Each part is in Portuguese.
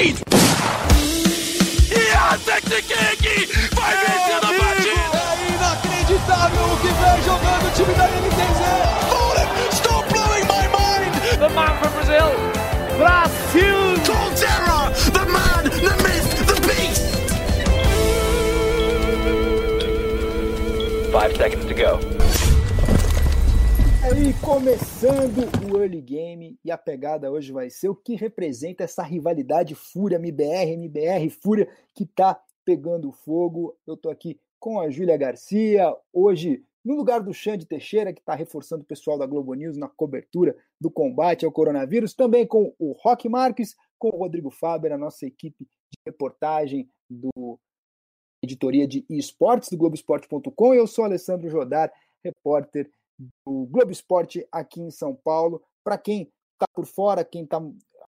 lead! Yantek King vai vencendo a partida! É inacreditável o que vem jogando o time da NTZ! Fallen, stop blowing my mind! The man from Brazil, Brasil! Colterra, the man, the myth, the beast! Five seconds to go. Aí, começando o early game e a pegada hoje vai ser o que representa essa rivalidade Fúria MBR, MBR Fúria que tá pegando fogo. Eu tô aqui com a Júlia Garcia, hoje no lugar do Xande Teixeira, que está reforçando o pessoal da Globo News na cobertura do combate ao coronavírus, também com o Rock Marques, com o Rodrigo Faber, a nossa equipe de reportagem do editoria de esportes do Globoesporte.com. Eu sou Alessandro Jodar, repórter do Globo Esporte aqui em São Paulo. Para quem está por fora, quem está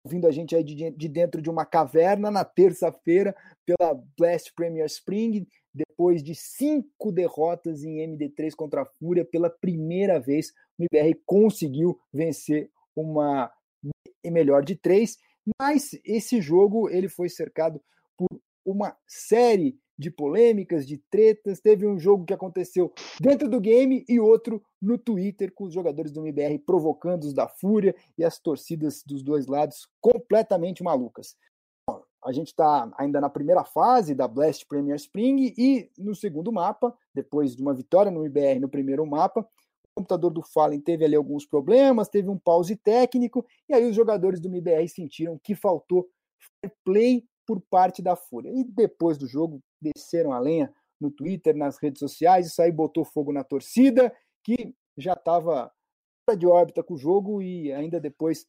ouvindo a gente aí de, de dentro de uma caverna, na terça-feira, pela Blast Premier Spring, depois de cinco derrotas em MD3 contra a Fúria, pela primeira vez o IBR conseguiu vencer uma melhor de três, mas esse jogo ele foi cercado por uma série de polêmicas, de tretas. Teve um jogo que aconteceu dentro do game e outro no Twitter, com os jogadores do MBR provocando os da Fúria e as torcidas dos dois lados completamente malucas. A gente está ainda na primeira fase da Blast Premier Spring e no segundo mapa, depois de uma vitória no IBR no primeiro mapa, o computador do Fallen teve ali alguns problemas, teve um pause técnico, e aí os jogadores do MBR sentiram que faltou fair play por parte da Fúria. E depois do jogo, desceram a lenha no Twitter, nas redes sociais, isso aí botou fogo na torcida, que já estava de órbita com o jogo e ainda depois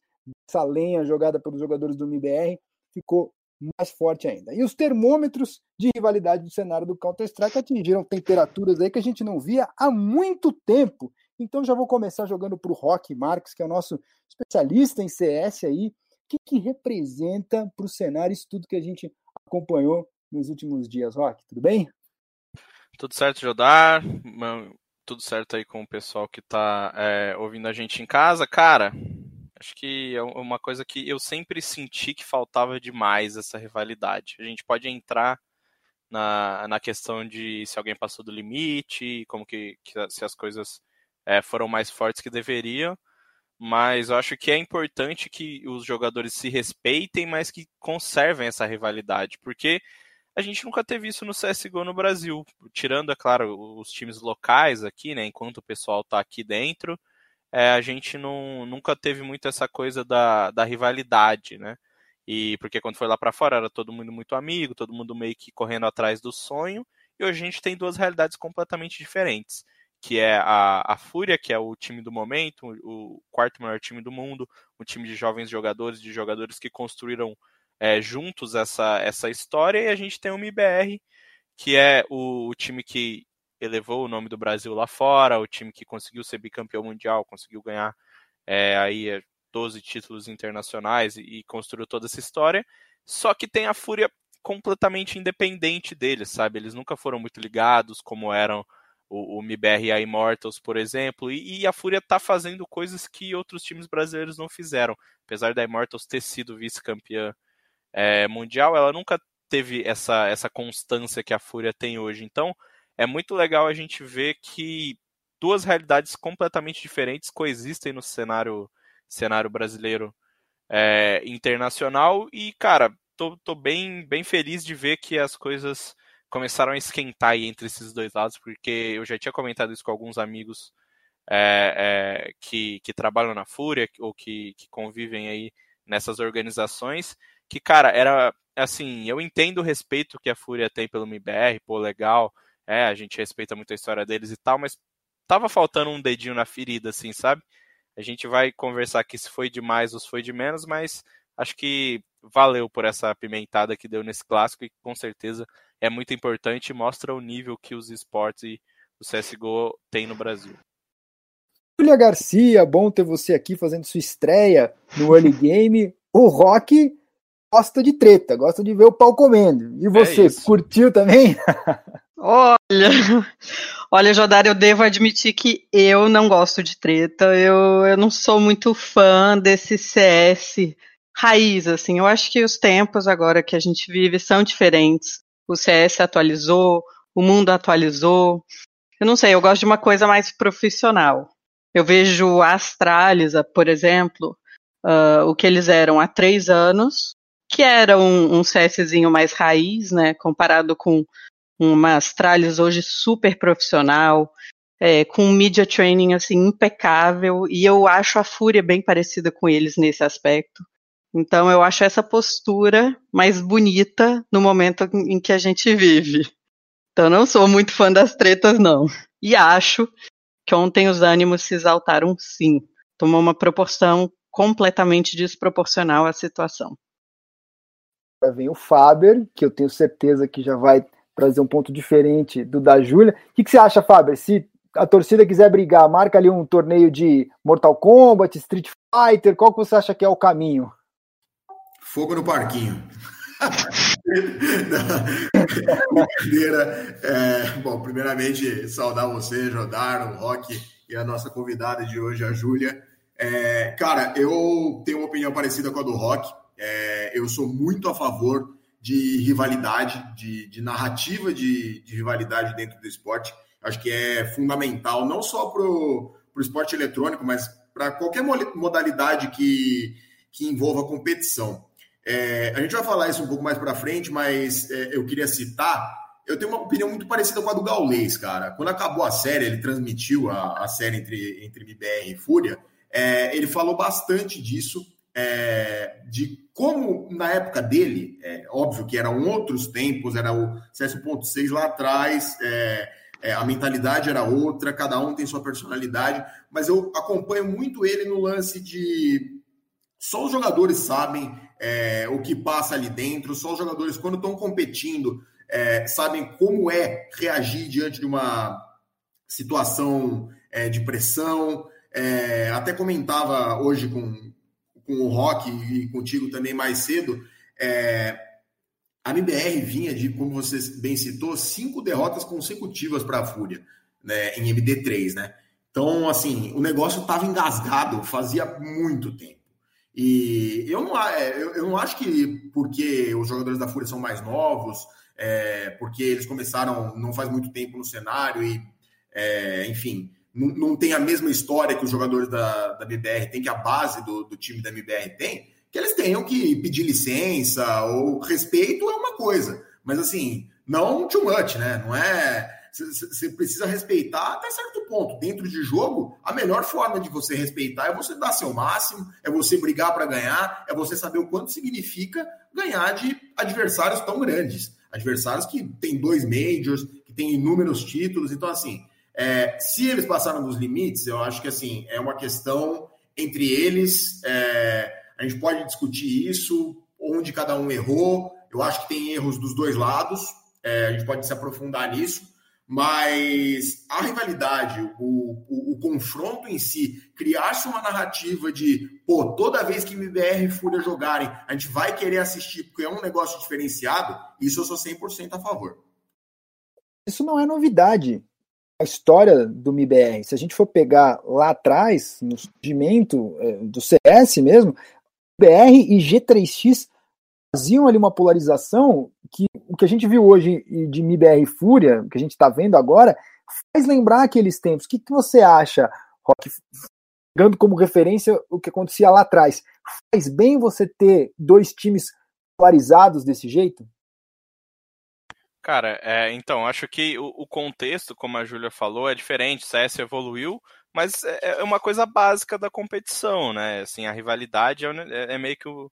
dessa lenha jogada pelos jogadores do MBR, ficou mais forte ainda. E os termômetros de rivalidade do cenário do Counter-Strike atingiram temperaturas aí que a gente não via há muito tempo. Então já vou começar jogando para o Rock Marques, que é o nosso especialista em CS aí. Que, que representa para o cenário isso tudo que a gente acompanhou nos últimos dias, Rock? Tudo bem? Tudo certo, Jodar. Tudo certo aí com o pessoal que está é, ouvindo a gente em casa. Cara, acho que é uma coisa que eu sempre senti que faltava demais essa rivalidade. A gente pode entrar na, na questão de se alguém passou do limite, como que, que se as coisas é, foram mais fortes que deveriam mas eu acho que é importante que os jogadores se respeitem, mas que conservem essa rivalidade, porque a gente nunca teve isso no CSGO no Brasil, tirando, é claro, os times locais aqui, né, enquanto o pessoal está aqui dentro, é, a gente não, nunca teve muito essa coisa da, da rivalidade, né, e porque quando foi lá para fora era todo mundo muito amigo, todo mundo meio que correndo atrás do sonho, e hoje a gente tem duas realidades completamente diferentes que é a, a Fúria, que é o time do momento, o quarto maior time do mundo, um time de jovens jogadores, de jogadores que construíram é, juntos essa, essa história, e a gente tem o MBR, que é o, o, time que elevou o nome do Brasil lá fora, o time que conseguiu ser bicampeão mundial, conseguiu ganhar é, aí 12 títulos internacionais e, e construiu toda essa história, só que tem a Fúria completamente independente deles, sabe? Eles nunca foram muito ligados como eram o, o e Immortals, por exemplo, e, e a Fúria está fazendo coisas que outros times brasileiros não fizeram. Apesar da Immortals ter sido vice-campeã é, mundial, ela nunca teve essa, essa constância que a Fúria tem hoje. Então, é muito legal a gente ver que duas realidades completamente diferentes coexistem no cenário, cenário brasileiro é, internacional. E, cara, tô, tô bem, bem feliz de ver que as coisas começaram a esquentar entre esses dois lados, porque eu já tinha comentado isso com alguns amigos é, é, que, que trabalham na Fúria ou que, que convivem aí nessas organizações, que, cara, era assim, eu entendo o respeito que a Fúria tem pelo MBR, pô, legal, é, a gente respeita muito a história deles e tal, mas tava faltando um dedinho na ferida, assim, sabe? A gente vai conversar aqui se foi demais ou se foi de menos, mas acho que valeu por essa apimentada que deu nesse clássico e com certeza é muito importante e mostra o nível que os esportes e o CSGO tem no Brasil. Julia Garcia, bom ter você aqui fazendo sua estreia no Early Game. O Rock gosta de treta, gosta de ver o pau comendo. E você, é curtiu também? Olha, olha, Jodar, eu devo admitir que eu não gosto de treta. Eu, eu não sou muito fã desse CS raiz, assim. Eu acho que os tempos agora que a gente vive são diferentes. O CS atualizou, o mundo atualizou. Eu não sei, eu gosto de uma coisa mais profissional. Eu vejo a Astralis, por exemplo, uh, o que eles eram há três anos, que era um, um CSzinho mais raiz, né, comparado com uma Astralis hoje super profissional, é, com media training assim impecável, e eu acho a Fúria bem parecida com eles nesse aspecto. Então eu acho essa postura mais bonita no momento em que a gente vive. Então não sou muito fã das tretas, não. E acho que ontem os ânimos se exaltaram sim. Tomou uma proporção completamente desproporcional à situação. Vem o Faber, que eu tenho certeza que já vai trazer um ponto diferente do da Júlia. O que, que você acha, Faber? Se a torcida quiser brigar, marca ali um torneio de Mortal Kombat, Street Fighter, qual que você acha que é o caminho? Fogo no parquinho. Brincadeira. É, bom, primeiramente, saudar você, Jodar, o Rock e a nossa convidada de hoje, a Júlia. É, cara, eu tenho uma opinião parecida com a do Rock. É, eu sou muito a favor de rivalidade, de, de narrativa de, de, rivalidade dentro do esporte. Acho que é fundamental, não só para o esporte eletrônico, mas para qualquer modalidade que, que envolva competição. É, a gente vai falar isso um pouco mais para frente, mas é, eu queria citar. Eu tenho uma opinião muito parecida com a do Gaulês, cara. Quando acabou a série, ele transmitiu a, a série entre, entre MBR e Fúria. É, ele falou bastante disso, é, de como na época dele, é, óbvio que eram outros tempos, era o CS.6 lá atrás, é, a mentalidade era outra, cada um tem sua personalidade, mas eu acompanho muito ele no lance de só os jogadores sabem é, o que passa ali dentro, só os jogadores, quando estão competindo, é, sabem como é reagir diante de uma situação é, de pressão. É, até comentava hoje com, com o Rock e contigo também mais cedo. É, a MBR vinha de, como você bem citou, cinco derrotas consecutivas para a Fúria, né, em MD3, né? Então, assim, o negócio estava engasgado fazia muito tempo. E eu não, é, eu, eu não acho que porque os jogadores da Fúria são mais novos, é, porque eles começaram não faz muito tempo no cenário e, é, enfim, não, não, tem a mesma história que os jogadores da, da MBR têm, que a base do, do time da MBR tem, que eles tenham que pedir licença ou respeito é uma coisa, mas assim, não too much, né? Não é você precisa respeitar até certo ponto. Dentro de jogo, a melhor forma de você respeitar é você dar seu máximo, é você brigar para ganhar, é você saber o quanto significa ganhar de adversários tão grandes. Adversários que têm dois majors, que têm inúmeros títulos. Então, assim, é, se eles passaram dos limites, eu acho que assim é uma questão entre eles. É, a gente pode discutir isso, onde cada um errou. Eu acho que tem erros dos dois lados. É, a gente pode se aprofundar nisso mas a rivalidade, o, o, o confronto em si, criar-se uma narrativa de, pô, toda vez que MBR e Fúria jogarem, a gente vai querer assistir porque é um negócio diferenciado, isso eu sou 100% a favor. Isso não é novidade. A história do MBR, se a gente for pegar lá atrás, no surgimento é, do CS mesmo, BR e G3X faziam ali uma polarização que o que a gente viu hoje de MIBR Fúria, que a gente está vendo agora, faz lembrar aqueles tempos. O que, que você acha, Rock, pegando como referência o que acontecia lá atrás? Faz bem você ter dois times polarizados desse jeito? Cara, é, então, acho que o, o, contexto, como a Júlia falou, é diferente. O CS evoluiu, mas é, é uma coisa básica da competição, né? Assim, a rivalidade é, é, meio que o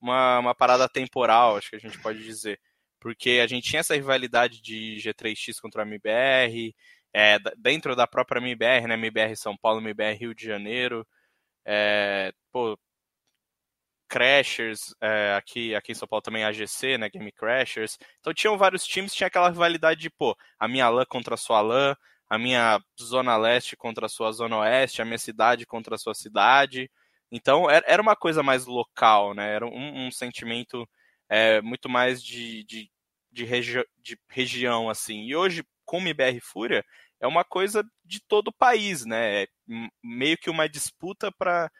uma, uma parada temporal, acho que a gente pode dizer. Porque a gente tinha essa rivalidade de G3X contra a MBR, é, dentro da própria MBR, né? MBR São Paulo, MBR Rio de Janeiro. É, pô, Crashers, é, aqui, aqui em São Paulo também AGC, né? Game Crashers. Então tinham vários times, tinha aquela rivalidade de, pô, a minha LAN contra a sua LAN, a minha Zona Leste contra a sua Zona Oeste, a minha cidade contra a sua cidade. Então era uma coisa mais local, né? Era um, um sentimento é, muito mais de, de, de, regi de, região, assim. E hoje, com o MBR Fúria, é uma coisa de todo o país, né? É meio que uma disputa para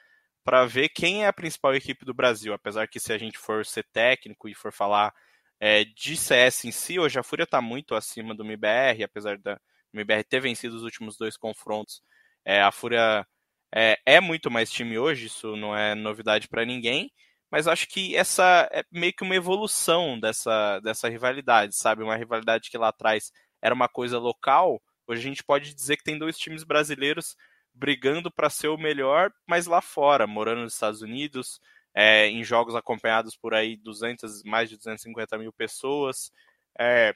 para ver quem é a principal equipe do Brasil. Apesar que se a gente for ser técnico e for falar é, de CS em si, hoje a Fúria está muito acima do MBR, apesar da MBR ter vencido os últimos dois confrontos. É, a Fúria é, é, muito mais time hoje, isso não é novidade para ninguém, mas acho que essa é meio que uma evolução dessa, dessa rivalidade, sabe? Uma rivalidade que lá atrás era uma coisa local, hoje a gente pode dizer que tem dois times brasileiros brigando para ser o melhor, mas lá fora, morando nos Estados Unidos, é, em jogos acompanhados por aí 200, mais de 250 mil pessoas, é,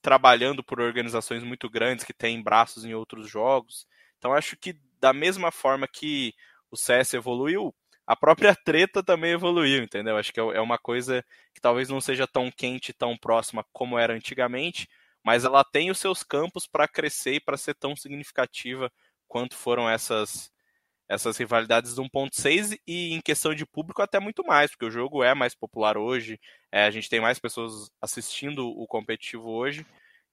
trabalhando por organizações muito grandes que têm braços em outros jogos. Então acho que da mesma forma que o CS evoluiu, a própria treta também evoluiu, entendeu? Acho que é, é uma coisa que talvez não seja tão quente, tão próxima como era antigamente, mas ela tem os seus campos para crescer e para ser tão significativa quanto foram essas essas rivalidades do 1.6 e em questão de público até muito mais, porque o jogo é mais popular hoje, é, a gente tem mais pessoas assistindo o competitivo hoje,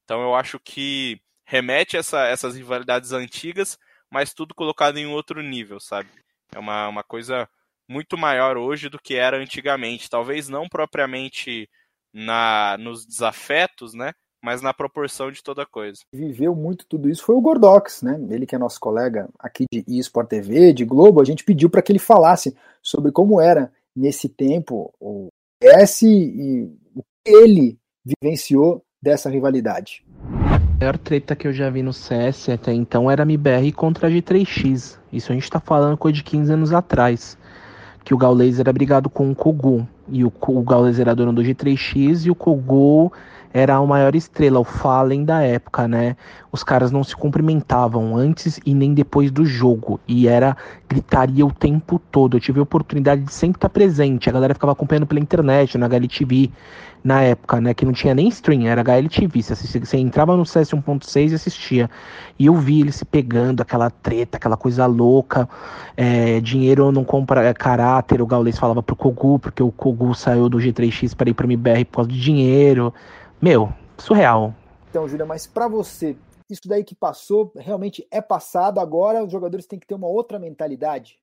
então eu acho que remete essa, essas rivalidades antigas, mas tudo colocado em outro nível, sabe? É uma, uma coisa muito maior hoje do que era antigamente, talvez não propriamente na nos desafetos, né? mas na proporção de toda coisa. Viveu muito tudo isso foi o Gordox, né? Ele que é nosso colega aqui de eSport TV, de Globo, a gente pediu para que ele falasse sobre como era nesse tempo o S e o que ele vivenciou dessa rivalidade. A maior treta que eu já vi no CS até então era a MBR contra a G3X. Isso a gente tá falando coisa de 15 anos atrás. Que o Gaules era brigado com o Kogu. E o, o Gaules era dono do G3X e o Kogu era a maior estrela, o Fallen da época, né? Os caras não se cumprimentavam antes e nem depois do jogo. E era gritaria o tempo todo. Eu tive a oportunidade de sempre estar presente. A galera ficava acompanhando pela internet, na HLTV, na época, né? Que não tinha nem stream, era HLTV. Você, assistia, você entrava no CS 1.6 e assistia. E eu vi eles se pegando, aquela treta, aquela coisa louca. É, dinheiro não compra é, caráter. O Gaules falava pro Kogu, porque o Kogu saiu do G3X para ir pro MBR por causa de dinheiro. Meu, surreal. Então, Júlia, mas para você, isso daí que passou realmente é passado, agora os jogadores têm que ter uma outra mentalidade?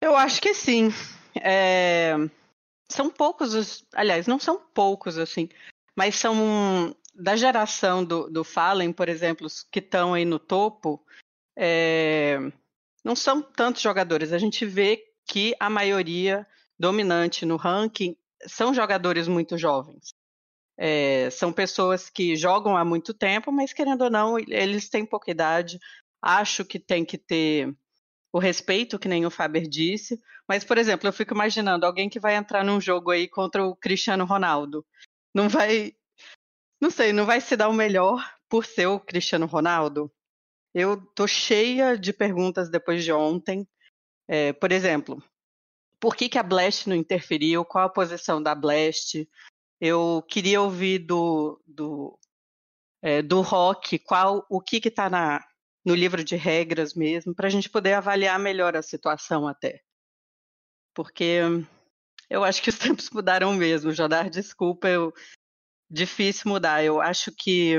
Eu acho que sim. É... São poucos os. Aliás, não são poucos, assim, mas são da geração do, do Fallen, por exemplo, os que estão aí no topo. É... Não são tantos jogadores. A gente vê que a maioria dominante no ranking são jogadores muito jovens. É, são pessoas que jogam há muito tempo, mas querendo ou não, eles têm pouca idade. Acho que tem que ter o respeito, que nem o Faber disse. Mas, por exemplo, eu fico imaginando alguém que vai entrar num jogo aí contra o Cristiano Ronaldo. Não vai. Não sei, não vai se dar o melhor por ser o Cristiano Ronaldo? Eu tô cheia de perguntas depois de ontem. É, por exemplo, por que, que a Blast não interferiu? Qual a posição da Blast? Eu queria ouvir do, do, é, do rock qual o que está no livro de regras mesmo, para a gente poder avaliar melhor a situação até. Porque eu acho que os tempos mudaram mesmo. Jodar, desculpa, eu, difícil mudar. Eu acho que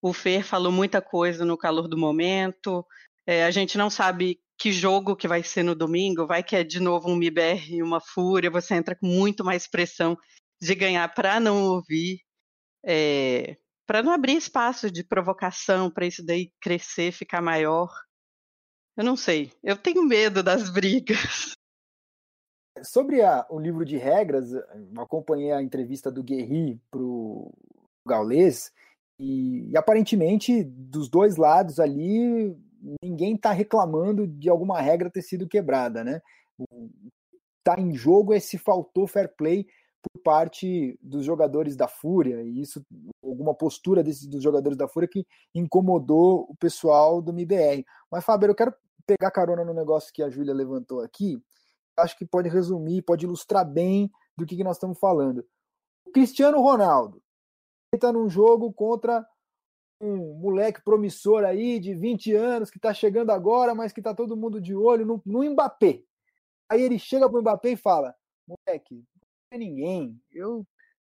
o Fer falou muita coisa no calor do momento. É, a gente não sabe que jogo que vai ser no domingo. Vai que é de novo um MIBR e uma Fúria. Você entra com muito mais pressão de ganhar para não ouvir, é, eh, para não abrir espaço de provocação, para isso daí crescer, ficar maior. Eu não sei. Eu tenho medo das brigas. Sobre a, o livro de regras, acompanhei a entrevista do Guerri pro Gaules e, e aparentemente dos dois lados ali ninguém está reclamando de alguma regra ter sido quebrada, né? Está em jogo é se faltou fair play por parte dos jogadores da Fúria, e isso, alguma postura desses, dos jogadores da Fúria que incomodou o pessoal do MBR. Mas, Fábio, eu quero pegar carona no negócio que a Júlia levantou aqui, acho que pode resumir, pode ilustrar bem do que, que nós estamos falando. O Cristiano Ronaldo está num jogo contra um moleque promissor aí de 20 anos que está chegando agora, mas que está todo mundo de olho no, no Mbappé. Aí ele chega para o Mbappé e fala: moleque, é ninguém. Eu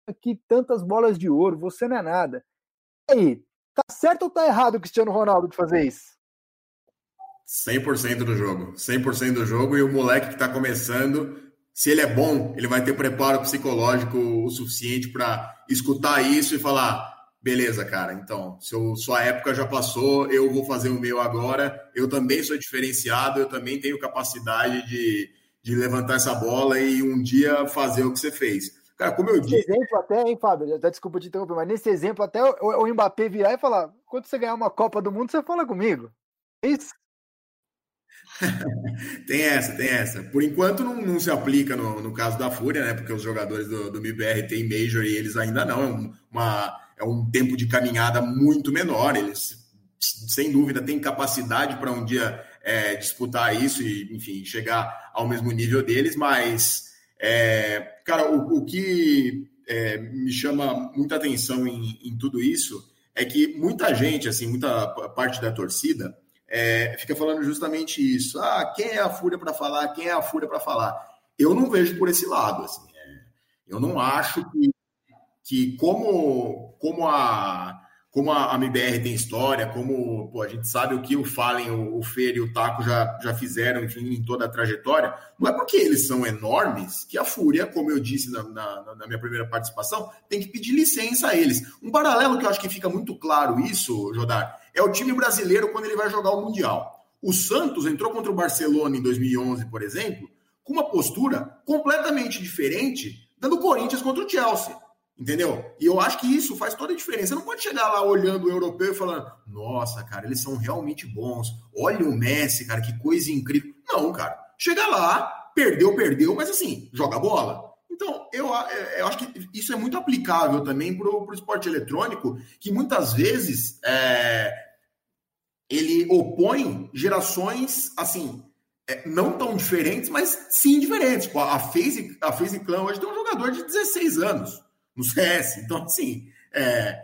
aqui tantas bolas de ouro, você não é nada. E aí, tá certo ou tá errado o Cristiano Ronaldo de fazer isso? 100% do jogo. 100% do jogo. E o moleque que está começando, se ele é bom, ele vai ter preparo psicológico o suficiente para escutar isso e falar: beleza, cara, então, seu, sua época já passou, eu vou fazer o meu agora. Eu também sou diferenciado, eu também tenho capacidade de, de levantar essa bola e um dia fazer o que você fez. Cara, como eu disse. exemplo até, hein, Fábio? Até desculpa te interromper, mas nesse exemplo, até o, o Mbappé virar e falar: quando você ganhar uma Copa do Mundo, você fala comigo. É isso? tem essa, tem essa. Por enquanto não, não se aplica no, no, caso da Fúria, né? Porque os jogadores do, do MBR têm Major e eles ainda não. É, uma, é um tempo de caminhada muito menor. Eles, sem dúvida, têm capacidade para um dia é, disputar isso e, enfim, chegar ao mesmo nível deles, mas, é, cara, o, o que é, me chama muita atenção em, em tudo isso é que muita gente, assim, muita parte da torcida é, fica falando justamente isso. Ah, quem é a Fúria para falar? Quem é a Fúria para falar? Eu não vejo por esse lado. Assim, é, eu não acho que, que como, como a como a, MBR tem história, como pô, a gente sabe o que o Fallen, o, o Fer e o Taco já, já fizeram, enfim, em toda a trajetória, não é porque eles são enormes que a Fúria, como eu disse na, na, na, minha primeira participação, tem que pedir licença a eles. Um paralelo que eu acho que fica muito claro isso, Jodar, é o time brasileiro quando ele vai jogar o Mundial. O Santos entrou contra o Barcelona em 2011, por exemplo, com uma postura completamente diferente da do Corinthians contra o Chelsea. Entendeu? E eu acho que isso faz toda a diferença. Você não pode chegar lá olhando o europeu e falando: nossa, cara, eles são realmente bons. Olha o Messi, cara, que coisa incrível. Não, cara. Chega lá, perdeu, perdeu, mas assim, joga bola. Então, eu, eu acho que isso é muito aplicável também para o esporte eletrônico, que muitas vezes é, ele opõe gerações, assim, é, não tão diferentes, mas sim diferentes. A FaZe, a FaZe Clan hoje tem um jogador de 16 anos no CS. Então, assim, é,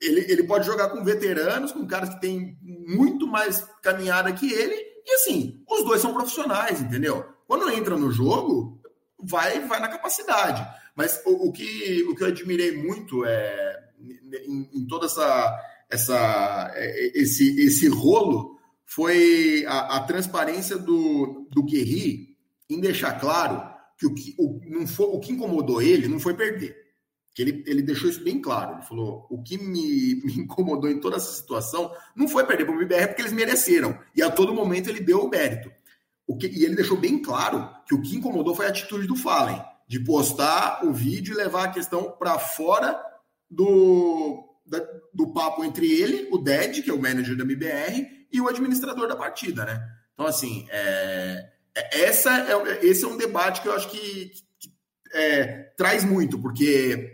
ele, ele pode jogar com veteranos, com caras que têm muito mais caminhada que ele, e assim, os dois são profissionais, entendeu? Quando entra no jogo, vai vai na capacidade. Mas o, o que, o que eu admirei muito é em, em toda essa essa, é, esse, esse rolo foi a, a transparência do, do Guerri em deixar claro que o que, o, não foi, o que incomodou ele não foi perder. Que ele, ele deixou isso bem claro. Ele falou: o que me, me incomodou em toda essa situação não foi perder para o BBR porque eles mereceram. E a todo momento ele deu o mérito. O que, e ele deixou bem claro que o que incomodou foi a atitude do Fallen, de postar o vídeo e levar a questão para fora do, do papo entre ele, o Ded, que é o manager da MBR, e o administrador da partida, né? Então, assim, é, é, essa é, esse é um debate que eu acho que, que é, traz muito, porque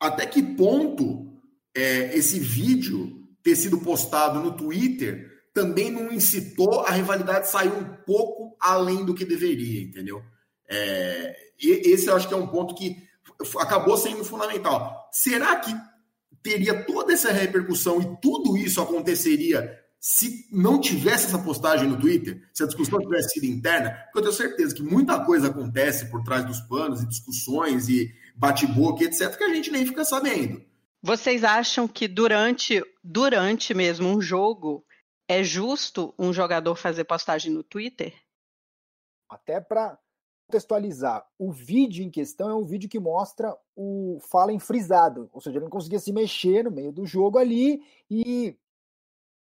até que ponto é, esse vídeo ter sido postado no Twitter também não incitou a rivalidade sair um pouco além do que deveria, entendeu? É, esse eu acho que é um ponto que acabou sendo fundamental. Será que teria toda essa repercussão e tudo isso aconteceria se não tivesse essa postagem no Twitter, se a discussão tivesse sido interna, porque eu tenho certeza que muita coisa acontece por trás dos panos e discussões e bate-boca, etc., que a gente nem fica sabendo. Vocês acham que durante, durante mesmo um jogo é justo um jogador fazer postagem no Twitter? Até para contextualizar, o vídeo em questão é um vídeo que mostra o Fallen frisado, ou seja, ele não conseguia se mexer no meio do jogo ali e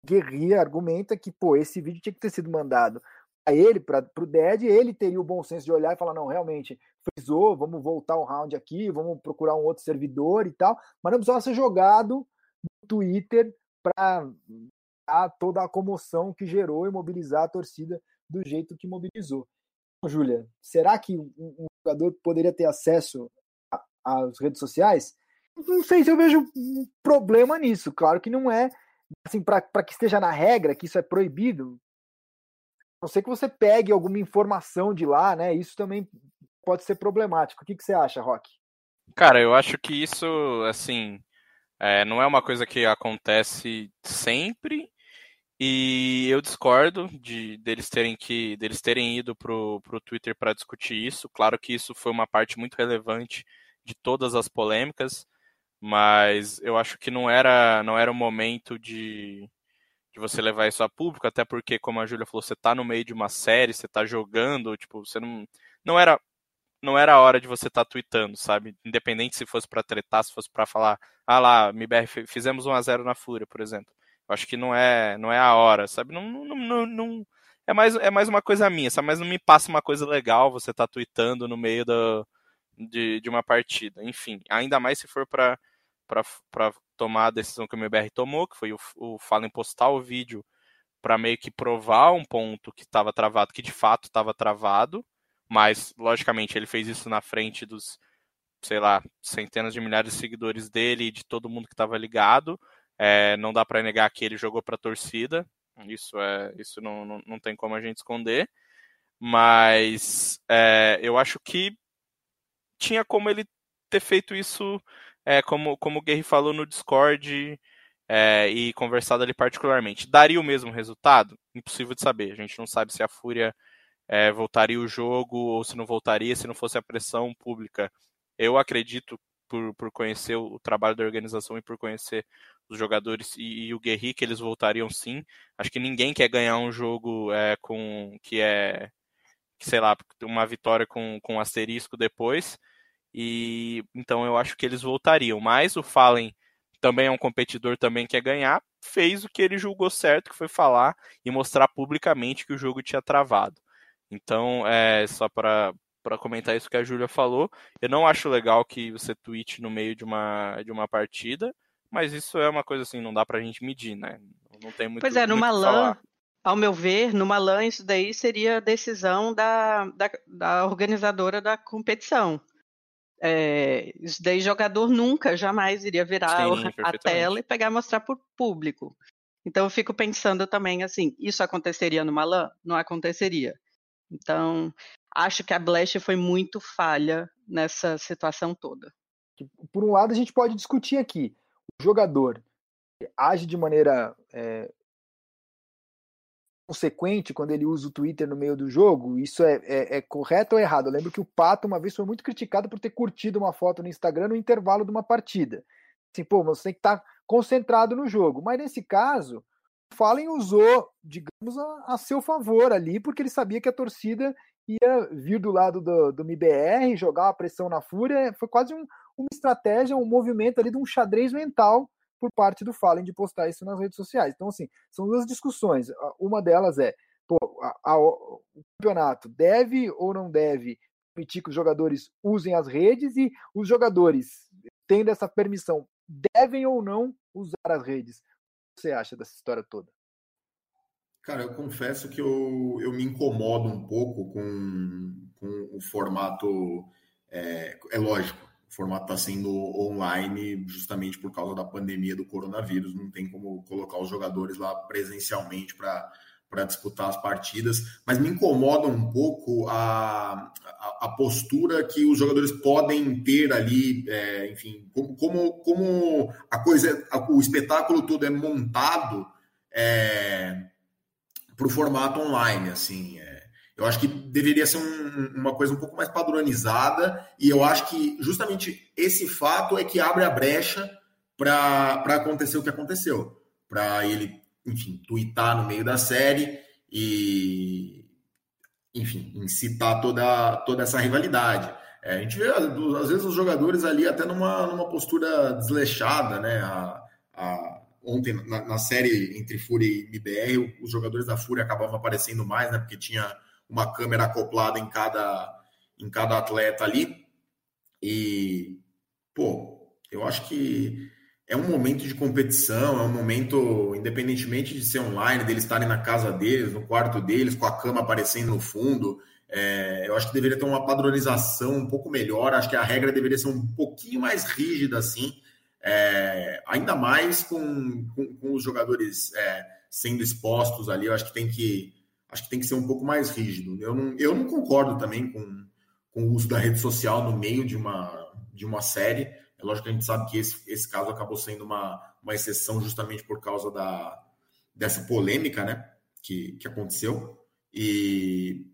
Guerria argumenta que, pô, esse vídeo tinha que ter sido mandado a ele, para o Dead, ele teria o bom senso de olhar e falar, não, realmente, frisou, vamos voltar um round aqui, vamos procurar um outro servidor e tal, mas não precisava ser jogado no Twitter para toda a comoção que gerou e mobilizar a torcida do jeito que mobilizou. Júlia, será que um jogador poderia ter acesso às redes sociais? Não sei se eu vejo um problema nisso. Claro que não é assim para que esteja na regra que isso é proibido. A não sei que você pegue alguma informação de lá, né? Isso também pode ser problemático. O que, que você acha, Rock? Cara, eu acho que isso, assim, é, não é uma coisa que acontece sempre e eu discordo de deles terem que deles terem ido pro, pro Twitter para discutir isso. Claro que isso foi uma parte muito relevante de todas as polêmicas, mas eu acho que não era não era o momento de, de você levar isso a público, até porque, como a Júlia falou, você tá no meio de uma série, você tá jogando, tipo, você não. Não era. Não era a hora de você estar tá tweetando, sabe? Independente se fosse para tretar, se fosse para falar, ah lá, MBR, fizemos 1 a 0 na Fúria, por exemplo. Eu acho que não é, não é a hora, sabe? Não, não, não, não, é mais, é mais uma coisa minha, sabe? Mas não me passa uma coisa legal você tá tweetando no meio do, de, de uma partida. Enfim, ainda mais se for para tomar a decisão que o MBR tomou, que foi o, o Fallen postar o vídeo para meio que provar um ponto que estava travado, que de fato estava travado, mas logicamente ele fez isso na frente dos, sei lá, centenas de milhares de seguidores dele e de todo mundo que estava ligado. É, não dá para negar que ele jogou para a torcida, isso é, isso não, não, não, tem como a gente esconder. Mas é, eu acho que tinha como ele ter feito isso é, como, como o Guerri falou no Discord é, e conversado ali particularmente. Daria o mesmo resultado? Impossível de saber. A gente não sabe se a Fúria é, voltaria o jogo ou se não voltaria, se não fosse a pressão pública. Eu acredito, por, por conhecer o, trabalho da organização e por conhecer os jogadores e, e o Guerri, que eles voltariam sim. Acho que ninguém quer ganhar um jogo é, com que é, sei lá, uma vitória com, com asterisco depois. E então eu acho que eles voltariam. Mas o Fallen também é um competidor, também quer ganhar, fez o que ele julgou certo, que foi falar e mostrar publicamente que o jogo tinha travado. Então, é só para para comentar isso que a Júlia falou, eu não acho legal que você tweete no meio de uma, de uma partida, mas isso é uma coisa assim, não dá pra gente medir, né? Não tem muito Pois é, numa LAN, ao meu ver, numa LAN isso daí seria decisão da, da, da organizadora da competição é, isso daí jogador nunca, jamais iria virar Sim, a tela e pegar e mostrar para o público. Então eu fico pensando também assim, isso aconteceria numa LAN? Não aconteceria. Então, acho que a Blast foi muito falha nessa situação toda. Por um lado, a gente pode discutir aqui. O jogador age de maneira é, consequente quando ele usa o Twitter no meio do jogo, isso é, é, é, correto ou errado? Eu lembro que o Pato uma vez foi muito criticado por ter curtido uma foto no Instagram no intervalo de uma partida. Assim, pô, você tem que estar tá concentrado no jogo. Mas nesse caso, o Fallen usou, digamos, a, a, seu favor ali, porque ele sabia que a torcida ia vir do lado do, do MBR, jogar uma pressão na fúria. Foi quase um, uma estratégia, um movimento ali de um xadrez mental por parte do Fallen de postar isso nas redes sociais. Então, assim, são duas discussões. Uma delas é, pô, a, a, o campeonato deve ou não deve permitir que os jogadores usem as redes e os jogadores, tendo essa permissão, devem ou não usar as redes. O que você acha dessa história toda? Cara, eu confesso que eu, eu me incomodo um pouco com, com o formato. É, é lógico, o formato está sendo online justamente por causa da pandemia do coronavírus. Não tem como colocar os jogadores lá presencialmente para para disputar as partidas, mas me incomoda um pouco a, a, a postura que os jogadores podem ter ali, é, enfim, como, como, como a coisa, o espetáculo todo é montado é, para o formato online, assim, é, eu acho que deveria ser um, uma coisa um pouco mais padronizada, e eu acho que justamente esse fato é que abre a brecha para acontecer o que aconteceu. Para ele, enfim, tuitar no meio da série e, enfim, incitar toda, toda essa rivalidade. É, a gente vê, às vezes, os jogadores ali até numa, numa postura desleixada, né? A, a, ontem, na, na, série entre Fúria e MBR, os jogadores da Fúria acabavam aparecendo mais, né? Porque tinha uma câmera acoplada em cada, em cada atleta ali. E, pô, eu acho que é um momento de competição, é um momento, independentemente de ser online, deles estarem na casa deles, no quarto deles, com a cama aparecendo no fundo. É, eu acho que deveria ter uma padronização um pouco melhor. Acho que a regra deveria ser um pouquinho mais rígida, assim, é, ainda mais com, com, com os jogadores é, sendo expostos ali. Eu acho que tem que acho que tem que ser um pouco mais rígido. Eu não, eu não concordo também com, com o uso da rede social no meio de uma, de uma série. É lógico que a gente sabe que esse, esse caso acabou sendo uma, uma exceção justamente por causa da, dessa polêmica né, que, que aconteceu. E,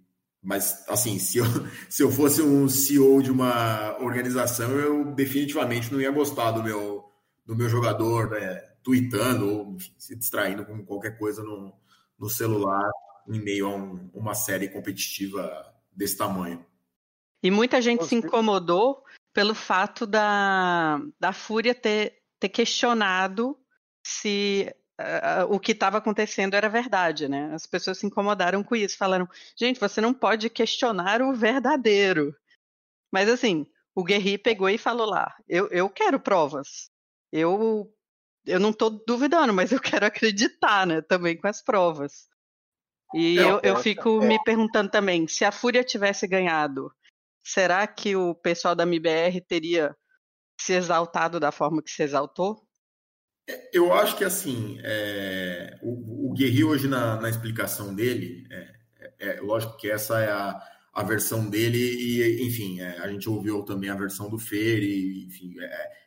mas, assim, se eu, se eu fosse um CEO de uma organização, eu definitivamente não ia gostar do meu, do meu jogador né, tweetando ou se distraindo com qualquer coisa no, no celular em meio a um, uma série competitiva desse tamanho. E muita gente se incomodou pelo fato da, da Fúria ter, ter questionado se uh, o que estava acontecendo era verdade, né? As pessoas se incomodaram com isso, falaram, gente, você não pode questionar o verdadeiro. Mas assim, o Guerri pegou e falou lá, eu, eu quero provas. Eu, eu não estou duvidando, mas eu quero acreditar, né? Também com as provas. E é, eu, eu fico é. me perguntando também, se a Fúria tivesse ganhado, será que o pessoal da MBR teria se exaltado da forma que se exaltou? É, eu acho que assim, é, o, o Guerri hoje na, na explicação dele, é, é, é, lógico que essa é a, a versão dele e, enfim, é, a gente ouviu também a versão do Fer e, enfim,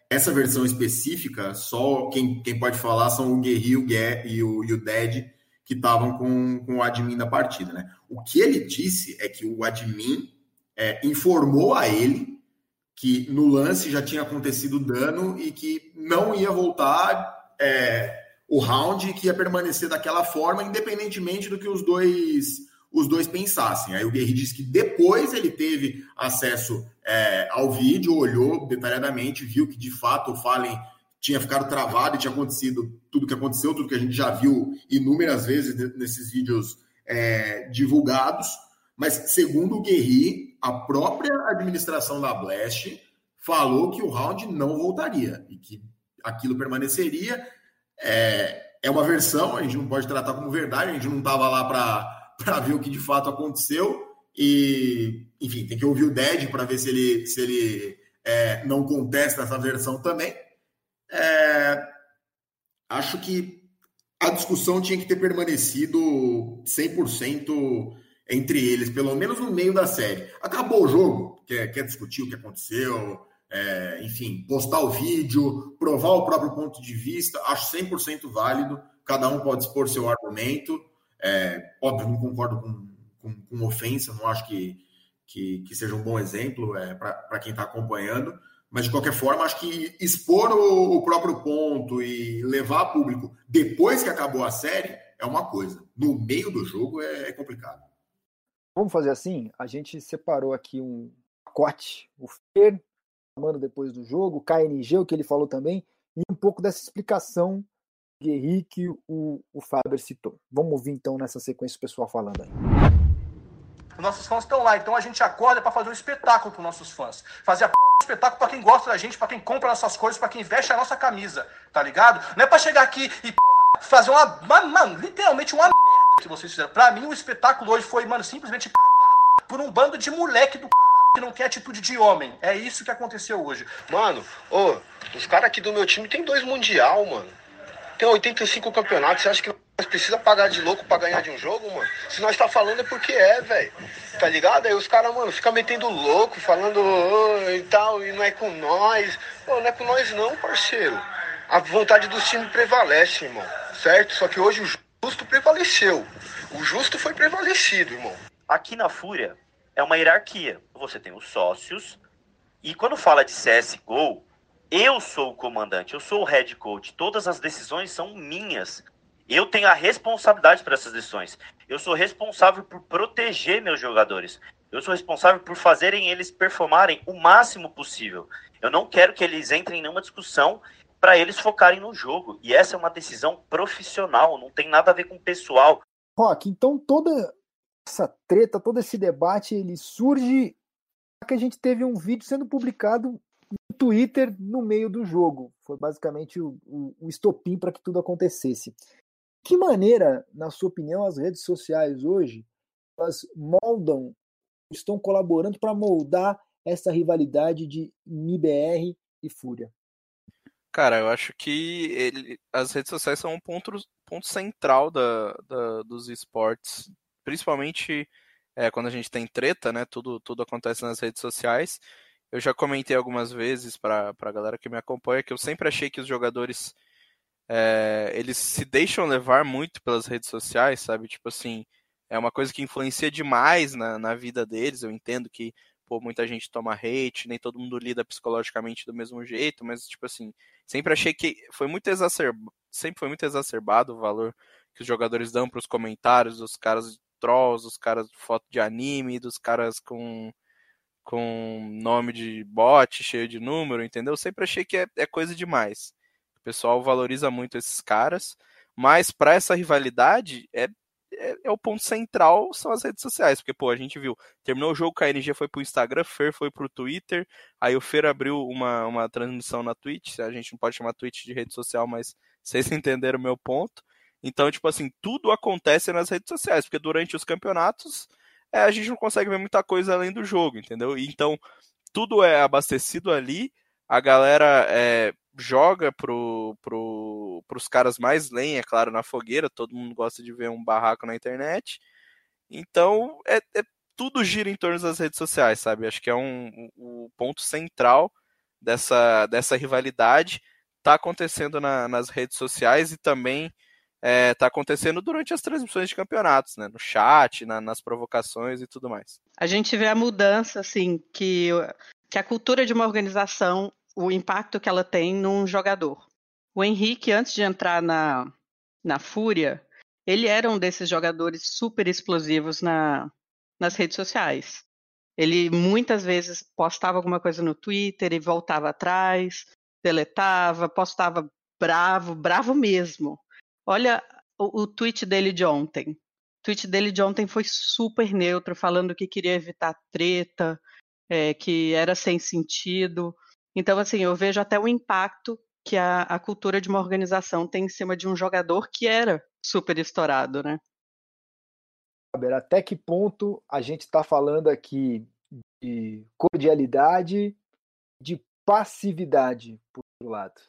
essa versão específica, só quem, quem pode falar são o Guerri o Guer, e, o, e o Dead, que estavam com, com o admin da partida, né? O que ele disse é que o admin é, informou a ele que no lance já tinha acontecido dano e que não ia voltar é, o round e que ia permanecer daquela forma, independentemente do que os dois os dois pensassem. Aí o Guerri disse que depois ele teve acesso é, ao vídeo, olhou detalhadamente, viu que de fato o Fallen tinha ficado travado e tinha acontecido tudo que aconteceu, tudo que a gente já viu inúmeras vezes nesses vídeos é, divulgados. Mas, segundo o Guerri, a própria administração da Blast falou que o round não voltaria e que aquilo permaneceria. É, é uma versão, a gente não pode tratar como verdade, a gente não estava lá para ver o que de fato aconteceu. E, enfim, tem que ouvir o Dead para ver se ele, se ele é, não contesta essa versão também. É, acho que a discussão tinha que ter permanecido 100% entre eles, pelo menos no meio da série. Acabou o jogo, quer, quer discutir o que aconteceu, é, enfim, postar o vídeo, provar o próprio ponto de vista, acho 100% válido, cada um pode expor seu argumento. É, óbvio, não concordo com, com, com, ofensa, não acho que, que, que seja um bom exemplo é, para quem está acompanhando, mas de qualquer forma, acho que expor o, o próprio ponto e levar a público depois que acabou a série é uma coisa, no meio do jogo é, é complicado. Vamos fazer assim? A gente separou aqui um pacote, o Fer falando depois do jogo, o KNG, o que ele falou também, e um pouco dessa explicação de Henrique, o, o Faber citou. Vamos ouvir então nessa sequência o pessoal falando aí. Nossos fãs estão lá, então a gente acorda para fazer um espetáculo para nossos fãs. Fazer a p... espetáculo para quem gosta da gente, para quem compra nossas coisas, para quem veste a nossa camisa, tá ligado? Não é para chegar aqui e fazer uma, mano, literalmente uma merda que vocês fizeram. Pra mim, o espetáculo hoje foi, mano, simplesmente por um bando de moleque do que não quer atitude de homem. É isso que aconteceu hoje. Mano, ô, os caras aqui do meu time tem dois mundial, mano. Tem 85 campeonatos. Você acha que nós precisa pagar de louco pra ganhar de um jogo, mano? Se nós tá falando é porque é, velho. Tá ligado? Aí os caras, mano, ficam metendo louco, falando e tal, e não é com nós. Ô, não é com nós não, parceiro. A vontade do time prevalece, irmão. Certo? Só que hoje o justo prevaleceu. O justo foi prevalecido, irmão. Aqui na Fúria é uma hierarquia. Você tem os sócios, e quando fala de CSGO, eu sou o comandante, eu sou o head coach. Todas as decisões são minhas. Eu tenho a responsabilidade por essas decisões. Eu sou responsável por proteger meus jogadores. Eu sou responsável por fazerem eles performarem o máximo possível. Eu não quero que eles entrem em nenhuma discussão para eles focarem no jogo. E essa é uma decisão profissional, não tem nada a ver com pessoal. Rock, então toda essa treta, todo esse debate, ele surge que a gente teve um vídeo sendo publicado no Twitter no meio do jogo. Foi basicamente o, o, o estopim para que tudo acontecesse. Que maneira, na sua opinião, as redes sociais hoje elas moldam, estão colaborando para moldar essa rivalidade de MIBR e Fúria? Cara, eu acho que ele, as redes sociais são um ponto, ponto central da, da dos esportes, principalmente é, quando a gente tem treta, né? Tudo, tudo acontece nas redes sociais. Eu já comentei algumas vezes para a galera que me acompanha que eu sempre achei que os jogadores é, eles se deixam levar muito pelas redes sociais, sabe? Tipo assim, é uma coisa que influencia demais na, na vida deles. Eu entendo que pô, muita gente toma hate, nem todo mundo lida psicologicamente do mesmo jeito, mas, tipo assim, sempre achei que foi muito exacerbado, sempre foi muito exacerbado o valor que os jogadores dão para os comentários, dos caras trolls, dos caras de foto de anime, dos caras com com nome de bot cheio de número, entendeu? Sempre achei que é, é coisa demais. O pessoal valoriza muito esses caras, mas para essa rivalidade é é, é, o ponto central são as redes sociais, porque, pô, a gente viu, terminou o jogo, KNG foi pro Instagram, Fer foi pro Twitter, aí o Fer abriu uma, uma transmissão na Twitch, a gente não pode chamar Twitch de rede social, mas vocês entenderam o meu ponto. Então, tipo assim, tudo acontece nas redes sociais, porque durante os campeonatos é, a gente não consegue ver muita coisa além do jogo, entendeu? Então, tudo é abastecido ali, a galera é, joga pro, pro, pros caras mais lenha, é claro, na fogueira, todo mundo gosta de ver um barraco na internet. Então, é, é tudo gira em torno das redes sociais, sabe? Acho que é um, o um, ponto central dessa, dessa rivalidade. Tá acontecendo na, nas redes sociais e também é, tá acontecendo durante as transmissões de campeonatos, né? No chat, na, nas provocações e tudo mais. A gente vê a mudança, assim, que, que a cultura de uma organização o impacto que ela tem num jogador. O Henrique, antes de entrar na, na Fúria, ele era um desses jogadores super explosivos na, nas redes sociais. Ele muitas vezes postava alguma coisa no Twitter e voltava atrás, deletava, postava bravo, bravo mesmo. Olha o, o tweet dele de ontem. O tweet dele de ontem foi super neutro, falando que queria evitar treta, é, que era sem sentido. Então, assim, eu vejo até o impacto que a, a cultura de uma organização tem em cima de um jogador que era super estourado, né? Até que ponto a gente está falando aqui de cordialidade, de passividade, por outro lado?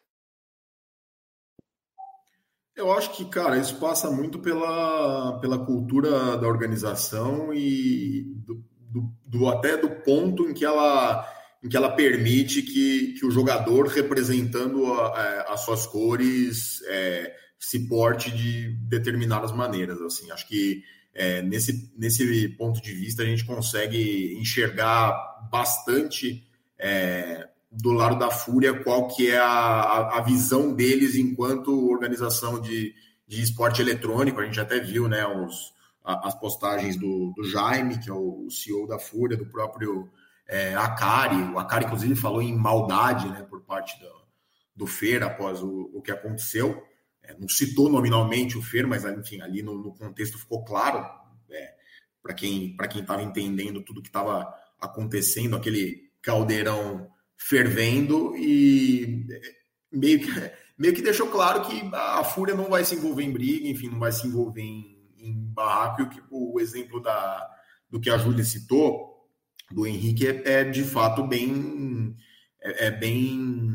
Eu acho que, cara, isso passa muito pela, pela cultura da organização e do, do, do até do ponto em que ela em que ela permite que, que o jogador, representando a, a, as suas cores, é, se porte de determinadas maneiras. Assim, acho que é, nesse, nesse ponto de vista a gente consegue enxergar bastante é, do lado da Fúria qual que é a, a, visão deles enquanto organização de, de esporte eletrônico. A gente até viu né, os, as postagens do, do Jaime, que é o CEO da Fúria, do próprio é, Akari, o Akari, inclusive, falou em maldade né, por parte do, do Fer após o, o que aconteceu. É, não citou nominalmente o Fer, mas enfim, ali no, no contexto ficou claro é, para quem para quem estava entendendo tudo que estava acontecendo, aquele caldeirão fervendo e é, meio que, meio que deixou claro que a Fúria não vai se envolver em briga, enfim, não vai se envolver em, em barraco. O, o exemplo da, do que a Júlia citou do Henrique é, é de fato bem. É, é, bem.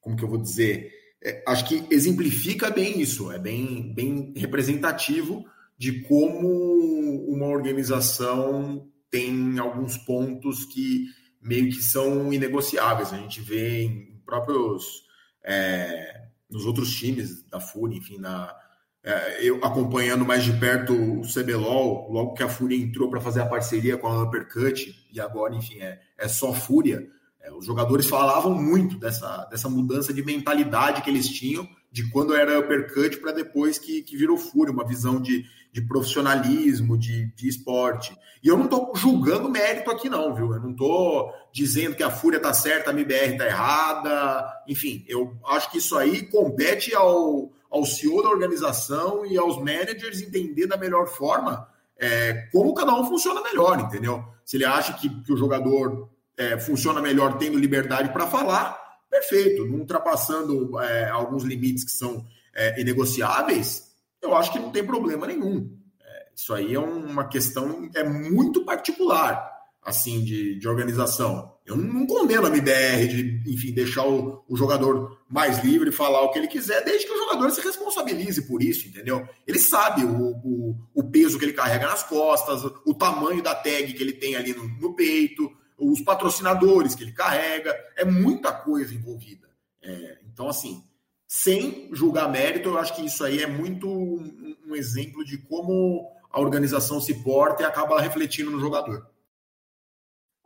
Como que eu vou dizer? É, acho que exemplifica bem isso, é bem, bem representativo de como uma organização tem alguns pontos que meio que são inegociáveis. A gente vê em próprios. É, nos outros times da FURIA, enfim, na, é, eu acompanhando mais de perto o CBLOL, logo que a Fúria entrou para fazer a parceria com a Uppercut, e agora, enfim, é, é só Fúria, é, os jogadores falavam muito dessa, dessa mudança de mentalidade que eles tinham, de quando era Uppercut para depois que, que virou Fúria, uma visão de, de profissionalismo, de, de esporte. E eu não estou julgando mérito aqui, não, viu? Eu não estou dizendo que a Fúria está certa, a MBR está errada. Enfim, eu acho que isso aí compete ao ao CEO da organização e aos managers entender da melhor forma é, como cada um funciona melhor, entendeu? Se ele acha que, que o jogador é, funciona melhor tendo liberdade para falar, perfeito, não ultrapassando é, alguns limites que são é, inegociáveis, eu acho que não tem problema nenhum. É, isso aí é uma questão é muito particular assim de, de organização. Eu não condeno a MBR de, enfim, deixar o, o, jogador mais livre e falar o que ele quiser, desde que o jogador se responsabilize por isso, entendeu? Ele sabe o, o, o peso que ele carrega nas costas, o tamanho da tag que ele tem ali no, no peito, os patrocinadores que ele carrega, é muita coisa envolvida. É, então, assim, sem julgar mérito, eu acho que isso aí é muito um, um exemplo de como a organização se porta e acaba refletindo no jogador.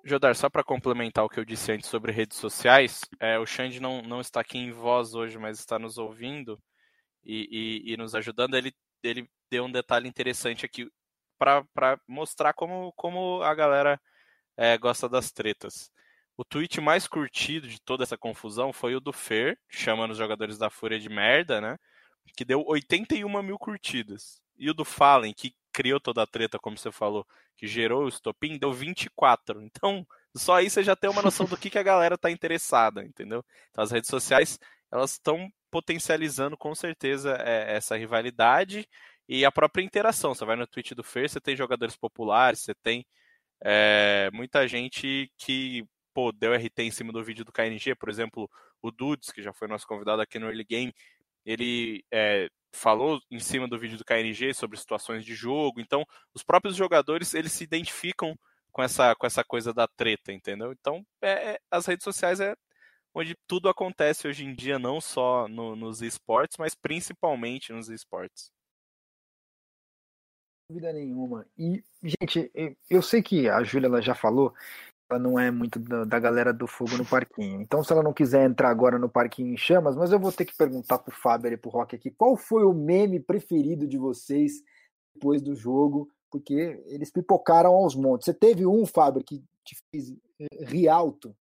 Jodar, só para complementar o que eu disse antes sobre redes sociais, é, o Xande não, não está aqui em voz hoje, mas está nos ouvindo e, e, e nos ajudando. Ele, ele deu um detalhe interessante aqui para mostrar como, como a galera é, gosta das tretas. O tweet mais curtido de toda essa confusão foi o do Fer, chamando os jogadores da Fúria de merda, né? Que deu 81 mil curtidas. E o do Fallen, que criou toda a treta, como você falou, que gerou o estopim, deu 24. Então, só aí você já tem uma noção do que, que a galera tá interessada, entendeu? Então, as redes sociais, elas estão potencializando com certeza é, essa rivalidade e a própria interação. Você vai no tweet do Fer, você tem jogadores populares, você tem é, muita gente que pô, deu RT em cima do vídeo do KNG, por exemplo, o Dudes, que já foi nosso convidado aqui no Early Game, ele é, falou em cima do vídeo do KNG sobre situações de jogo. Então, os próprios jogadores eles se identificam com essa, com essa coisa da treta, entendeu? Então, é, é as redes sociais é onde tudo acontece hoje em dia, não só no, nos esportes, mas principalmente nos esportes. Dúvida nenhuma. E, gente, eu sei que a Júlia já falou ela não é muito da, da, galera do fogo no parquinho. Então, se ela não quiser entrar agora no parquinho em chamas, mas eu vou ter que perguntar pro Fábio e pro Rock aqui, qual foi o meme preferido de vocês depois do jogo? Porque eles pipocaram aos montes. Você teve um, Fábio, que te fez eh, rir alto?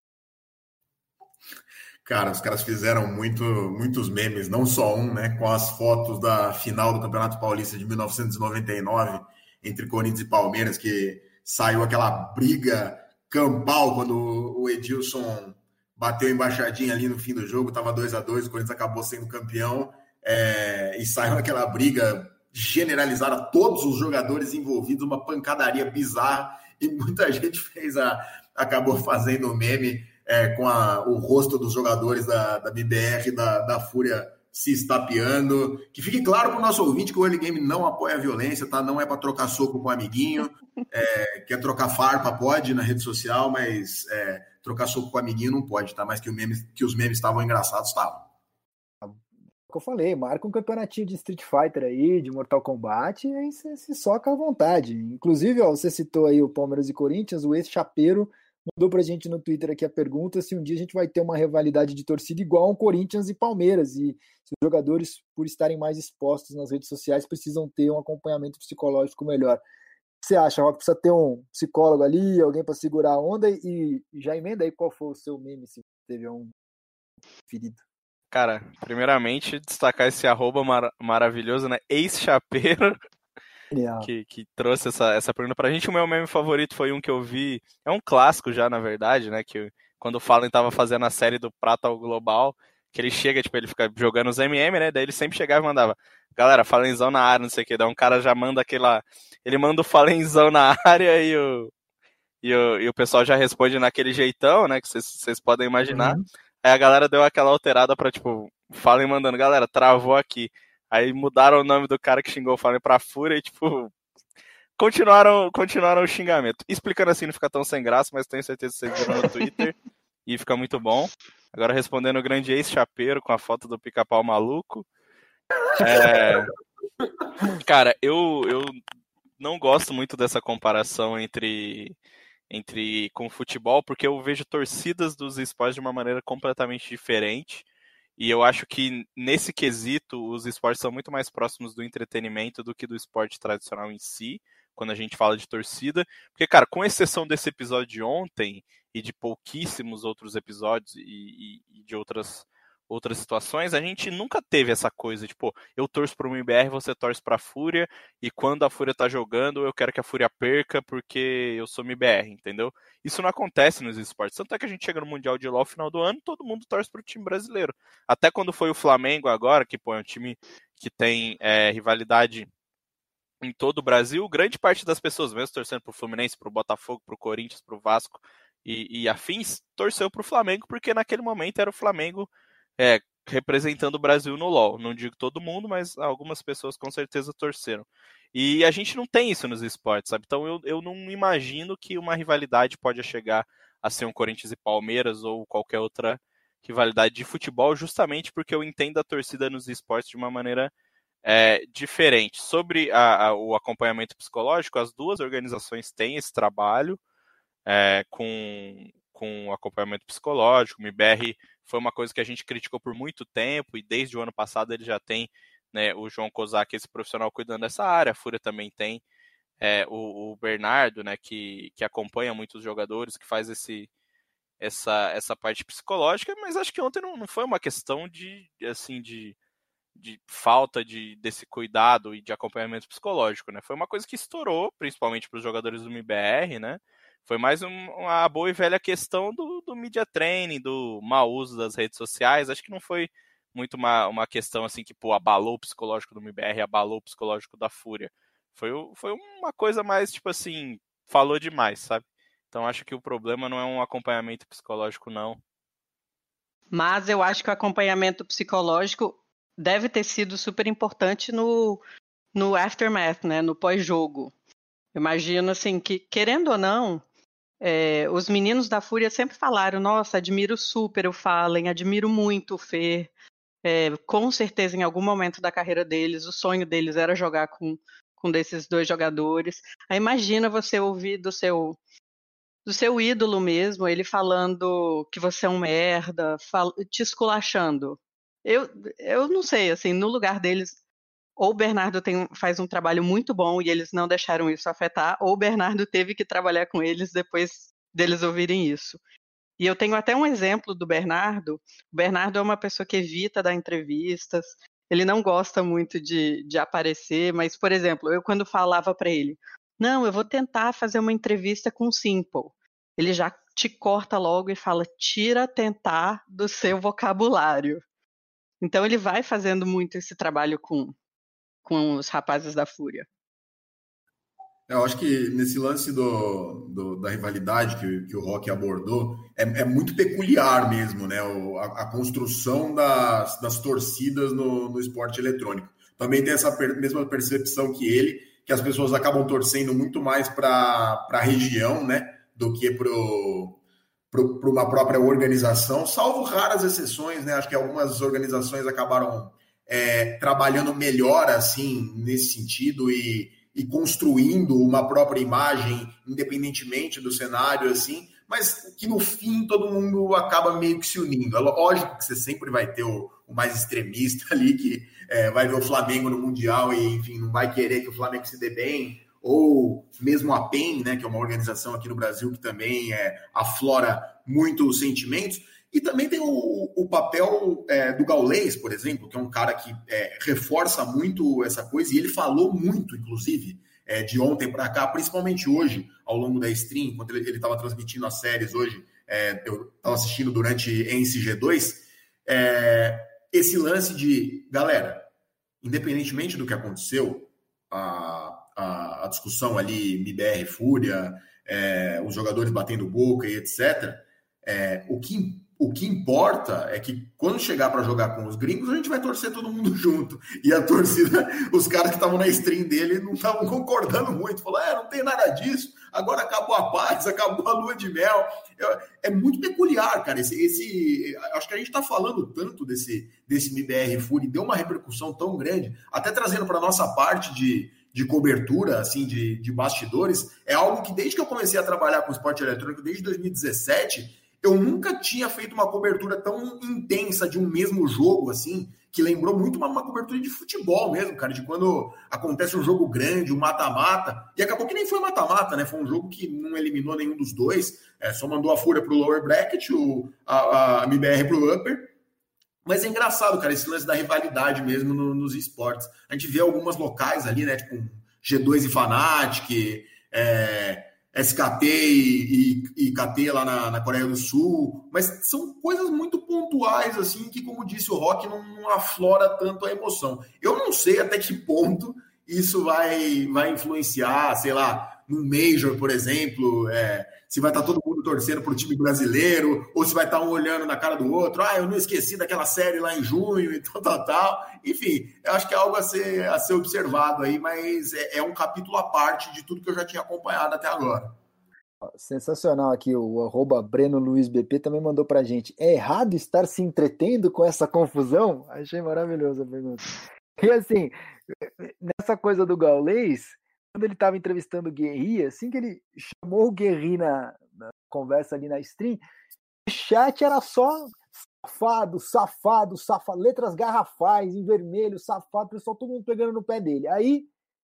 Cara, os caras fizeram muito, muitos memes, não só um, né? Com as fotos da final do Campeonato Paulista de 1999 entre Corinthians e Palmeiras, que saiu aquela briga campal quando o Edilson bateu embaixadinha ali no fim do jogo, estava 2 a 2 o Corinthians acabou sendo campeão é, e saiu aquela briga generalizada, todos os jogadores envolvidos, uma pancadaria bizarra e muita gente fez a acabou fazendo o meme é, com a, o rosto dos jogadores da, da BBR, da, da Fúria se estapeando. Que fique claro para o nosso ouvinte que o early game não apoia a violência, tá? Não é para trocar soco com um amiguinho. É, quer trocar farpa, pode na rede social, mas é, trocar soco com um amiguinho não pode, tá? Mas que, meme, que os memes estavam engraçados, estavam. eu falei, marca um campeonatinho de Street Fighter aí, de Mortal Kombat, e aí você se soca à vontade. Inclusive, ó, você citou aí o Palmeiras e Corinthians, o ex-chapeiro mandou pra gente no Twitter aqui a pergunta se um dia a gente vai ter uma rivalidade de torcida igual ao Corinthians e Palmeiras e se os jogadores, por estarem mais expostos nas redes sociais, precisam ter um acompanhamento psicológico melhor. O que você acha, Rock? Precisa ter um psicólogo ali, alguém para segurar a onda e, já emenda aí qual foi o seu meme, se teve um ferido. Cara, primeiramente, destacar esse arroba mar maravilhoso, né? Ex-chapeiro que, que, trouxe essa, essa pergunta pra gente. O meu meme favorito foi um que eu vi, é um clássico já, na verdade, né? Que quando o Fallen tava fazendo a série do Prata ao Global, que ele chega, tipo, ele fica jogando os MM, né? Daí ele sempre chegava e mandava, galera, Falenzão na área, não sei o que. Daí um cara já manda aquela. Ele manda o Falenzão na área e o. E o, e o pessoal já responde naquele jeitão, né? Que vocês podem imaginar. Uhum. Aí a galera deu aquela alterada pra, tipo, Fallen mandando, galera, travou aqui. Aí mudaram o nome do cara que xingou o Fallen pra Fúria e, tipo, continuaram, continuaram o xingamento. Explicando assim não fica tão sem graça, mas tenho certeza que vocês viram no Twitter e fica muito bom. Agora respondendo o grande ex-chapeiro com a foto do pica-pau maluco. É... Cara, eu, eu não gosto muito dessa comparação entre, entre com futebol, porque eu vejo torcidas dos esportes de uma maneira completamente diferente. E eu acho que nesse quesito os esportes são muito mais próximos do entretenimento do que do esporte tradicional em si, quando a gente fala de torcida. Porque, cara, com exceção desse episódio de ontem e de pouquíssimos outros episódios e, e, e de outras outras situações, a gente nunca teve essa coisa, tipo, eu torço para o MBR, você torce para a Fúria, e quando a Fúria tá jogando, eu quero que a Fúria perca porque eu sou MBR, entendeu? Isso não acontece nos esportes. Tanto é que a gente chega no Mundial de LoL final do ano, todo mundo torce para o time brasileiro. Até quando foi o Flamengo agora, que pô, é um time que tem é, rivalidade em todo o Brasil, grande parte das pessoas, mesmo torcendo para o Fluminense, para o Botafogo, para o Corinthians, para o Vasco e, e afins, torceu para o Flamengo porque naquele momento era o Flamengo é, representando o Brasil no LoL. Não digo todo mundo, mas algumas pessoas com certeza torceram. E a gente não tem isso nos esportes, sabe? Então eu, eu não imagino que uma rivalidade pode chegar a ser um Corinthians e Palmeiras ou qualquer outra rivalidade de futebol, justamente porque eu entendo a torcida nos esportes de uma maneira é, diferente. Sobre a, a, o acompanhamento psicológico, as duas organizações têm esse trabalho. é, com, com acompanhamento psicológico. O MIBR foi uma coisa que a gente criticou por muito tempo e desde o ano passado ele já tem né, o João Kozak, esse profissional cuidando dessa área, a Fúria também tem é, o, o, Bernardo, né, que, que acompanha muitos jogadores, que faz esse, essa, essa parte psicológica, mas acho que ontem não, não foi uma questão de assim de, de falta de, desse cuidado e de acompanhamento psicológico, né? Foi uma coisa que estourou, principalmente para os jogadores do MBR, né? Foi mais um, uma boa e velha questão do, do media training, do mau uso das redes sociais. Acho que não foi muito uma, uma questão assim que pô, abalou o psicológico do MBR, abalou o psicológico da Fúria. Foi, foi uma coisa mais, tipo assim, falou demais, sabe? Então acho que o problema não é um acompanhamento psicológico, não. Mas eu acho que o acompanhamento psicológico deve ter sido super importante no, no aftermath, né? No pós-jogo. Imagino assim que, querendo ou não, é, os meninos da Fúria sempre falaram: nossa, admiro super o Fallen, admiro muito o Fer. É, com certeza, em algum momento da carreira deles, o sonho deles era jogar com, com desses dois jogadores. Aí imagina você ouvir do seu do seu ídolo mesmo, ele falando que você é um merda, fal te esculachando. Eu, eu não sei, assim, no lugar deles, ou o Bernardo tem, faz um trabalho muito bom e eles não deixaram isso afetar, ou o Bernardo teve que trabalhar com eles depois deles ouvirem isso. E eu tenho até um exemplo do Bernardo. O Bernardo é uma pessoa que evita dar entrevistas, ele não gosta muito de, de aparecer, mas, por exemplo, eu quando falava para ele, não, eu vou tentar fazer uma entrevista com o Simple. Ele já te corta logo e fala, tira tentar do seu vocabulário. Então ele vai fazendo muito esse trabalho com, com os rapazes da Fúria. Eu acho que nesse lance do, do da rivalidade que, que, o Rock abordou, é, é, muito peculiar mesmo, né? O, a, a, construção das, das torcidas no, no esporte eletrônico. Também tem essa per, mesma percepção que ele, que as pessoas acabam torcendo muito mais para a região, né? Do que para uma própria organização, salvo raras exceções, né? Acho que algumas organizações acabaram é, trabalhando melhor assim nesse sentido e e construindo uma própria imagem, independentemente do cenário, assim, mas que no fim todo mundo acaba meio que se unindo. É lógico que você sempre vai ter o, o mais extremista ali, que é, vai ver o Flamengo no Mundial e, enfim, não vai querer que o Flamengo se dê bem, ou mesmo a PEN, né, que é uma organização aqui no Brasil que também é, aflora muitos sentimentos. E também tem o, o papel é, do Gaulês, por exemplo, que é um cara que é, reforça muito essa coisa, e ele falou muito, inclusive, é, de ontem para cá, principalmente hoje, ao longo da stream, enquanto ele estava transmitindo as séries hoje, é, eu estava assistindo durante NCG2, é, esse lance de, galera, independentemente do que aconteceu, a, a, a discussão ali, MBR, Fúria, é, os jogadores batendo boca e etc., o que o que importa é que quando chegar para jogar com os gringos, a gente vai torcer todo mundo junto. E a torcida, os caras que estavam na stream dele não estavam concordando muito. Falou: é, não tem nada disso. Agora acabou a paz, acabou a lua de mel. É, é muito peculiar, cara. Esse, esse, acho que a gente está falando tanto desse, desse MBR Fury, deu uma repercussão tão grande, até trazendo para nossa parte de, de cobertura, assim, de, de bastidores. É algo que desde que eu comecei a trabalhar com esporte eletrônico, desde 2017 eu nunca tinha feito uma cobertura tão intensa de um mesmo jogo, assim, que lembrou muito uma, uma, cobertura de futebol mesmo, cara, de quando acontece um jogo grande, um mata-mata, e acabou que nem foi mata-mata, né? Foi um jogo que não eliminou nenhum dos dois, é, só mandou a Fúria pro lower bracket, o, a, a MBR pro upper. Mas é engraçado, cara, esse lance da rivalidade mesmo no, nos esportes. A gente vê algumas locais ali, né? Tipo G2 e Fnatic, é, SKT e, e, e KT lá na, na, Coreia do Sul, mas são coisas muito pontuais, assim, que, como disse o Rock, não, não, aflora tanto a emoção. Eu não sei até que ponto isso vai, vai influenciar, sei lá, no Major, por exemplo, é, se vai estar todo mundo torcendo para o time brasileiro, ou se vai estar um olhando na cara do outro, ah, eu não esqueci daquela série lá em junho e tal, tal, tal. Enfim, eu acho que é algo a ser, a ser observado aí, mas é, é um capítulo à parte de tudo que eu já tinha acompanhado até agora. Sensacional aqui, o arroba Breno Luiz BP também mandou pra gente. É errado estar se entretendo com essa confusão? Achei maravilhosa a pergunta. E assim, nessa coisa do Gaulês, quando ele estava entrevistando o Guerri, assim que ele chamou o Guerri na, conversa ali na stream, o chat era só safado, safado, safado, letras garrafais em vermelho, safado, pessoal, todo mundo pegando no pé dele. Aí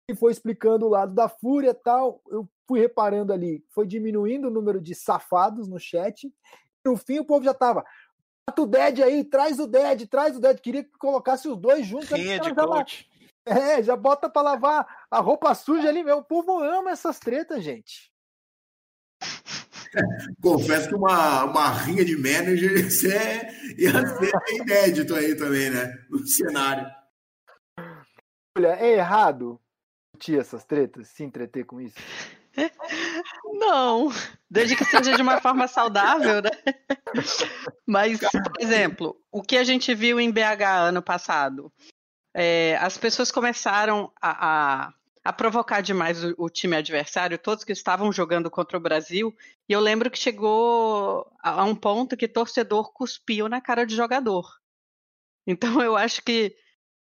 ele foi explicando o lado da fúria e tal, eu fui reparando ali, foi diminuindo o número de safados no chat. No fim, o povo já tava. Bota o Dead aí, traz o Dead, traz o Dead. Queria que colocasse os dois juntos. Rinha de coach. é, já bota pra lavar a roupa suja ali, meu. O povo ama essas tretas, gente. Confesso que uma, uma rinha de manager isso é, ia ser inédito aí também, né? No cenário. Olha, é errado discutir essas tretas, se entreter com isso? Não, desde que seja de uma forma saudável, né? Mas, por exemplo, o que a gente viu em BH ano passado, é, as pessoas começaram a, a, a provocar demais o, o, time adversário, todos que estavam jogando contra o Brasil, e eu lembro que chegou a, a um ponto que torcedor cuspiu na cara de jogador. Então eu acho que,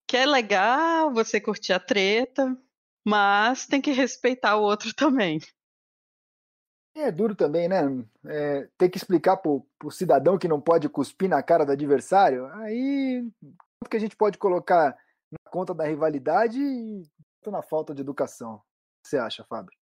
que é legal você curtir a treta, mas tem que respeitar o outro também. É duro também, né? É, ter que explicar pro, pro cidadão que não pode cuspir na cara do adversário, aí quanto que a gente pode colocar na conta da rivalidade e na falta de educação. O que você acha, Fábio?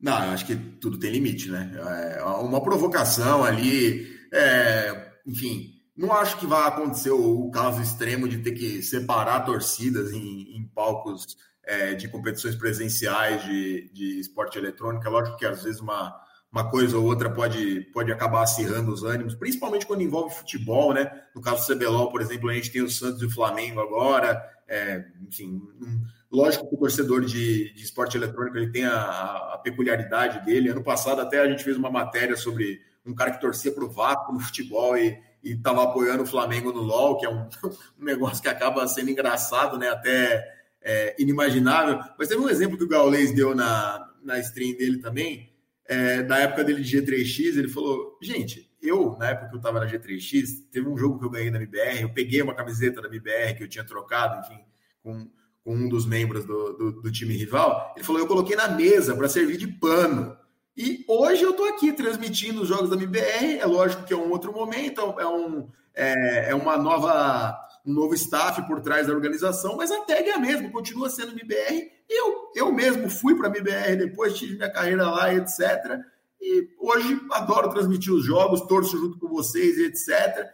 Não, eu acho que tudo tem limite, né? É uma provocação ali, é, enfim, não acho que vai acontecer o, caso extremo de ter que separar torcidas em, em palcos é, de competições presenciais de, de esporte eletrônico. É lógico que às vezes uma, uma coisa ou outra pode, pode acabar acirrando os ânimos, principalmente quando envolve futebol, né? No caso do CBLOL, por exemplo, a gente tem o Santos e o Flamengo agora. É, enfim, um, lógico que o torcedor de, de esporte eletrônico ele tem a, a, peculiaridade dele. Ano passado até a gente fez uma matéria sobre um cara que torcia para o Vasco no futebol e estava apoiando o Flamengo no LOL, que é um, um negócio que acaba sendo engraçado, né? Até é, inimaginável. Mas teve um exemplo que o Gaules deu na, na stream dele também, é, da época dele de G3X, ele falou, gente, eu, na época que eu estava na G3X, teve um jogo que eu ganhei na MBR, eu peguei uma camiseta da MBR que eu tinha trocado, enfim, com, com um dos membros do, do, do time rival, ele falou, eu coloquei na mesa para servir de pano. E hoje eu estou aqui transmitindo os jogos da MBR, é lógico que é um outro momento, é, um, é, é uma nova um novo staff por trás da organização, mas a tag é a mesma, continua sendo MBR. Eu, eu mesmo fui para a MBR depois, tive minha carreira lá, etc. E hoje adoro transmitir os jogos, torço junto com vocês, etc.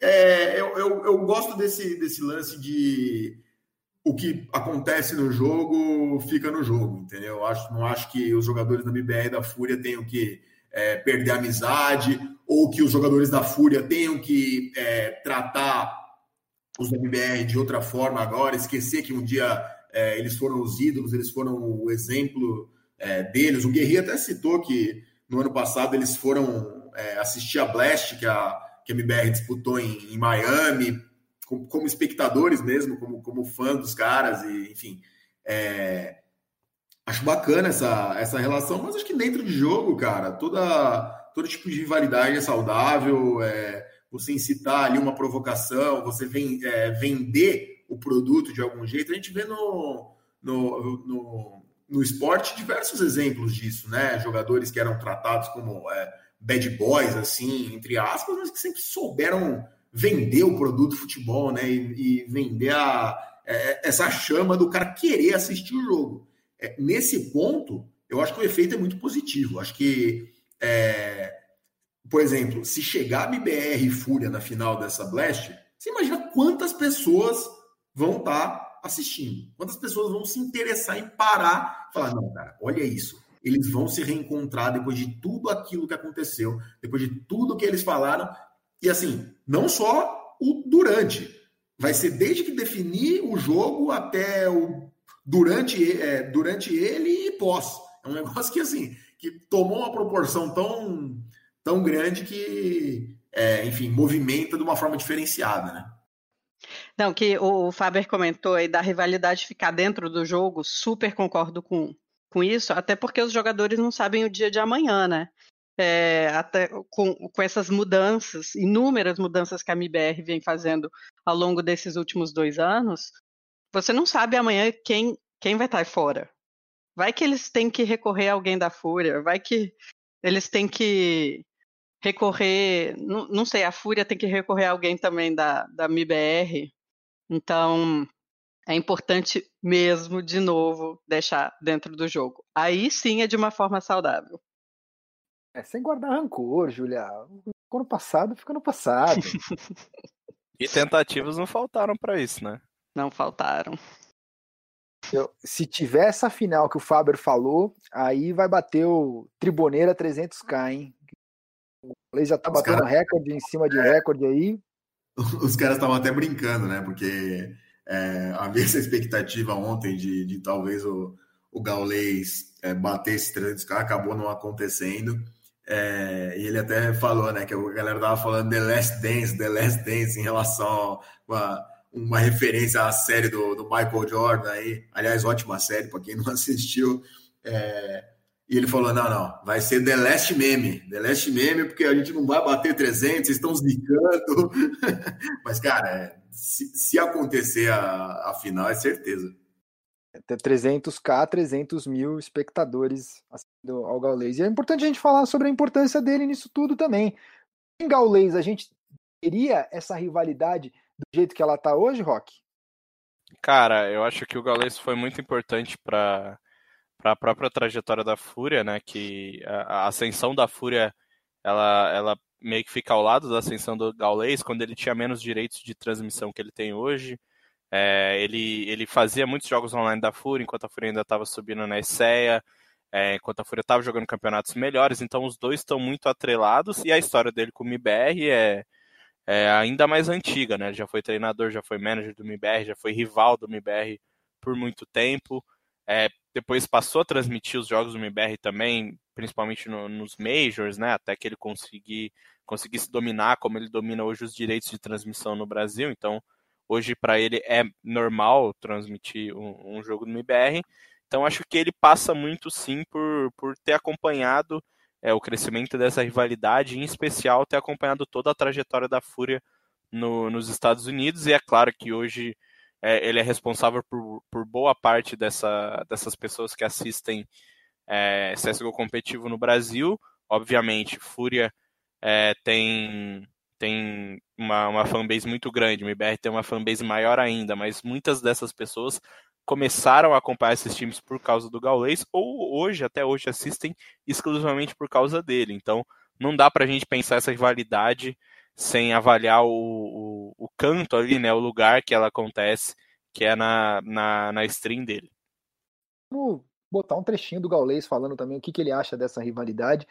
É, eu, eu, eu gosto desse, desse lance de o que acontece no jogo fica no jogo, entendeu? Eu acho, não acho que os jogadores da MBR da Fúria tenham que é, perder a amizade ou que os jogadores da Fúria tenham que é, tratar os MBR de outra forma agora, esquecer que um dia é, eles foram os ídolos, eles foram o exemplo é, deles. O Guerri até citou que no ano passado eles foram é, assistir a Blast, que a, que a MBR disputou em, em Miami, como, como, espectadores mesmo, como, como fã dos caras, e enfim. É, acho bacana essa, essa relação, mas acho que dentro de jogo, cara, toda, todo tipo de rivalidade é saudável. É, você incitar ali uma provocação, você vem, é, vender o produto de algum jeito. A gente vê no, no, no, no, esporte diversos exemplos disso, né? Jogadores que eram tratados como é, bad boys, assim, entre aspas, mas que sempre souberam vender o produto futebol, né? E, e vender a, é, essa chama do cara querer assistir o jogo. É, nesse ponto, eu acho que o efeito é muito positivo. Acho que é, por exemplo, se chegar a MBR e Fúria na final dessa Blast, você imagina quantas pessoas vão estar tá assistindo, quantas pessoas vão se interessar em parar e falar: não, cara, olha isso. Eles vão se reencontrar depois de tudo aquilo que aconteceu, depois de tudo que eles falaram. E assim, não só o durante, vai ser desde que definir o jogo até o durante, é, durante ele e pós. É um negócio que assim, que tomou uma proporção tão tão grande que, é, enfim, movimenta de uma forma diferenciada, né? Não, que o Faber comentou aí da rivalidade ficar dentro do jogo, super concordo com, com isso, até porque os jogadores não sabem o dia de amanhã, né? É, até com, com essas mudanças, inúmeras mudanças que a MBR vem fazendo ao longo desses últimos dois anos, você não sabe amanhã quem, quem vai estar fora. Vai que eles têm que recorrer a alguém da Fúria, vai que eles têm que recorrer, não, não sei, a Fúria tem que recorrer a alguém também da, da MIBR, então é importante mesmo, de novo, deixar dentro do jogo. Aí sim é de uma forma saudável. É, sem guardar rancor, Julia. Ficou no passado, fica no passado. e tentativas não faltaram para isso, né? Não faltaram. Eu, se tiver essa final que o Faber falou, aí vai bater o Triboneira 300k, hein? O Leis já tá Os batendo cara... recorde em cima de recorde aí. Os caras estavam até brincando, né? Porque é, havia essa expectativa ontem de, de talvez o, o Gaulês é, bater esse 300k, acabou não acontecendo. É, e ele até falou, né, que a galera tava falando The Last Dance, The Last Dance em relação a uma, uma referência à série do, do Michael Jordan aí. Aliás, ótima série para quem não assistiu. É, e ele falou: não, não, vai ser The Last Meme. The Last Meme, porque a gente não vai bater 300, vocês estão zicando. Mas, cara, é, se, se, acontecer a, a final, é certeza. Ter 300k, 300 mil espectadores assistindo ao Gaulês. E é importante a gente falar sobre a importância dele nisso tudo também. Em Gaulês, a gente teria essa rivalidade do jeito que ela está hoje, Rock? Cara, eu acho que o Gaulês foi muito importante para para a própria trajetória da Fúria, né? Que a, a, ascensão da Fúria, ela, ela meio que fica ao lado da ascensão do Gaulês, quando ele tinha menos direitos de transmissão que ele tem hoje. É, ele, ele fazia muitos jogos online da Fúria, enquanto a Fúria ainda estava subindo na ESEA, é, enquanto a Fúria estava jogando campeonatos melhores, então os dois estão muito atrelados, e a história dele com o MIBR é, é ainda mais antiga, né? Ele já foi treinador, já foi manager do MIBR, já foi rival do MIBR por muito tempo. É, depois passou a transmitir os jogos do MBR também, principalmente no, nos Majors, né? Até que ele conseguir, conseguisse dominar como ele domina hoje os direitos de transmissão no Brasil. Então, hoje para ele é normal transmitir um, um, jogo do MBR. Então, acho que ele passa muito sim por, por ter acompanhado é, o crescimento dessa rivalidade, em especial ter acompanhado toda a trajetória da Fúria no, nos Estados Unidos. E é claro que hoje é, ele é responsável por, por boa parte dessa, dessas pessoas que assistem é, CSGO competitivo no Brasil. Obviamente, Fúria é, tem, tem uma, uma fanbase muito grande, o MBR tem uma fanbase maior ainda, mas muitas dessas pessoas começaram a acompanhar esses times por causa do Gaulês, ou hoje, até hoje, assistem exclusivamente por causa dele. Então, não dá para a gente pensar essa rivalidade sem avaliar o, o, o, canto ali, né, o lugar que ela acontece, que é na, na, na stream dele. Vamos botar um trechinho do Gaulês falando também o que, que ele acha dessa rivalidade.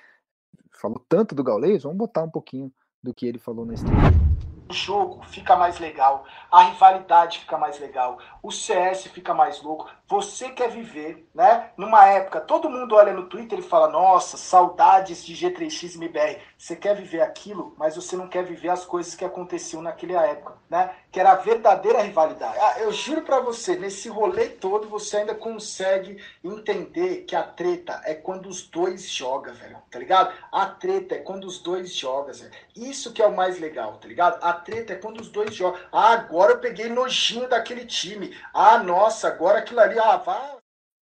Falou tanto do Gaulês, vamos botar um pouquinho do que ele falou na stream o jogo fica mais legal, a rivalidade fica mais legal, o CS fica mais louco. Você quer viver, né? Numa época, todo mundo olha no Twitter e fala: Nossa, saudades de G3X e MBR. Você quer viver aquilo, mas você não quer viver as coisas que aconteciam naquela época, né? Que era a verdadeira rivalidade. Ah, eu juro para você, nesse rolê todo, você ainda consegue entender que a treta é quando os dois jogam, velho, tá ligado? A treta é quando os dois jogam, velho. Isso que é o mais legal, tá ligado? A treta é quando os dois jogam. Ah, agora eu peguei nojinho daquele time. Ah, nossa, agora aquilo ali,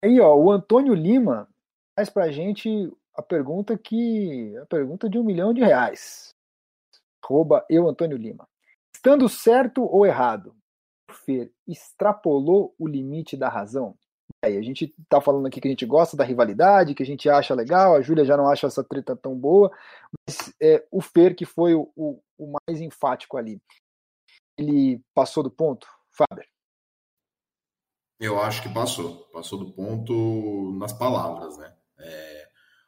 Aí, ó, o Antônio Lima faz pra gente a pergunta que. a pergunta de um milhão de reais. Rouba eu, Antônio Lima. Estando certo ou errado, Fer extrapolou o limite da razão? Aí, a gente tá falando aqui que a gente gosta da rivalidade, que a gente acha legal, a Júlia já não acha essa treta tão boa, mas é, o Fer que foi o, o, o mais enfático ali. Ele passou do ponto, Faber? Eu acho que passou. Passou do ponto nas palavras, né? É,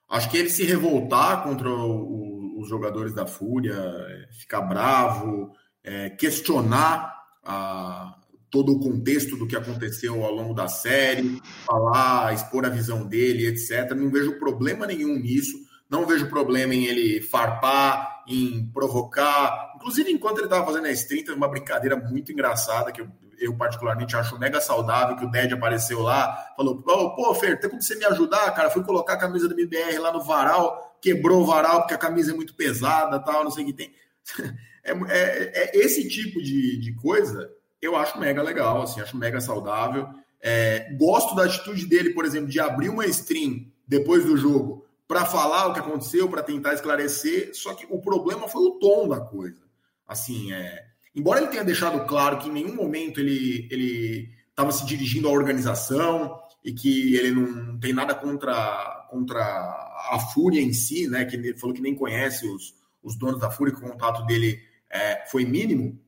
acho que ele se revoltar contra o, os jogadores da Fúria, é, ficar bravo, é, questionar a, todo o contexto do que aconteceu ao longo da série, falar, expor a visão dele, etc. Não vejo problema nenhum nisso. Não vejo problema em ele farpar, em provocar. Inclusive, enquanto ele estava fazendo a stream, teve uma brincadeira muito engraçada que eu, eu, particularmente acho mega saudável, que o Ded apareceu lá, falou, pô, Fer, tem como você me ajudar, cara? Fui colocar a camisa do MBR lá no varal, quebrou o varal porque a camisa é muito pesada tal, não sei o que tem. É, é, é esse tipo de, de coisa eu acho mega legal, assim, acho mega saudável. É, gosto da atitude dele, por exemplo, de abrir uma stream depois do jogo para falar o que aconteceu, para tentar esclarecer, só que o problema foi o tom da coisa. Assim, é, embora ele tenha deixado claro que em nenhum momento ele estava se dirigindo à organização e que ele não tem nada contra contra a Fúria em si, né? Que ele falou que nem conhece os, os donos da Fúria, que o contato dele é, foi mínimo.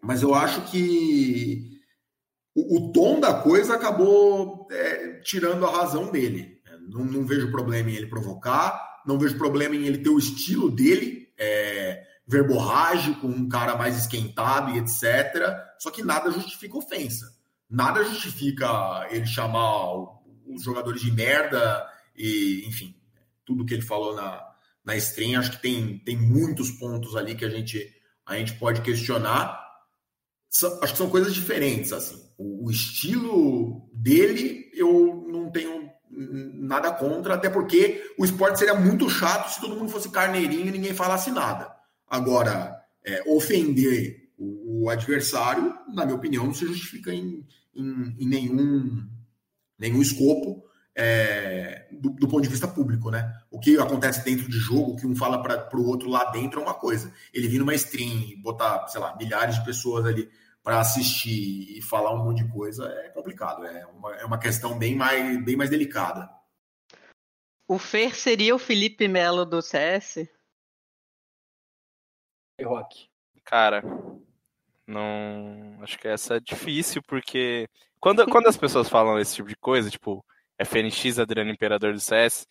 Mas eu acho que o, o tom da coisa acabou é, tirando a razão dele. Não, não, vejo problema em ele provocar, não vejo problema em ele ter o estilo dele, é, verborrágico, um cara mais esquentado e etc. Só que nada justifica ofensa. Nada justifica ele chamar os jogadores de merda e, enfim, tudo que ele falou na, na stream. Acho que tem, tem muitos pontos ali que a gente, a gente pode questionar. acho que são coisas diferentes, assim. O, o estilo dele, eu não tenho nada contra, até porque o esporte seria muito chato se todo mundo fosse carneirinho e ninguém falasse nada. Agora, é, ofender o, o, adversário, na minha opinião, não se justifica em, em, em nenhum, nenhum escopo é, do, do, ponto de vista público, né? O que acontece dentro de jogo, o que um fala para o outro lá dentro é uma coisa. Ele vir numa stream e botar, sei lá, milhares de pessoas ali para assistir e falar um monte de coisa é complicado. É uma, é uma questão bem mais, bem mais delicada. O Fer seria o Felipe Melo do CS? Rock. Cara, não. Acho que essa é difícil, porque quando, quando as pessoas falam esse tipo de coisa, tipo, FNX Adriano Imperador do CS,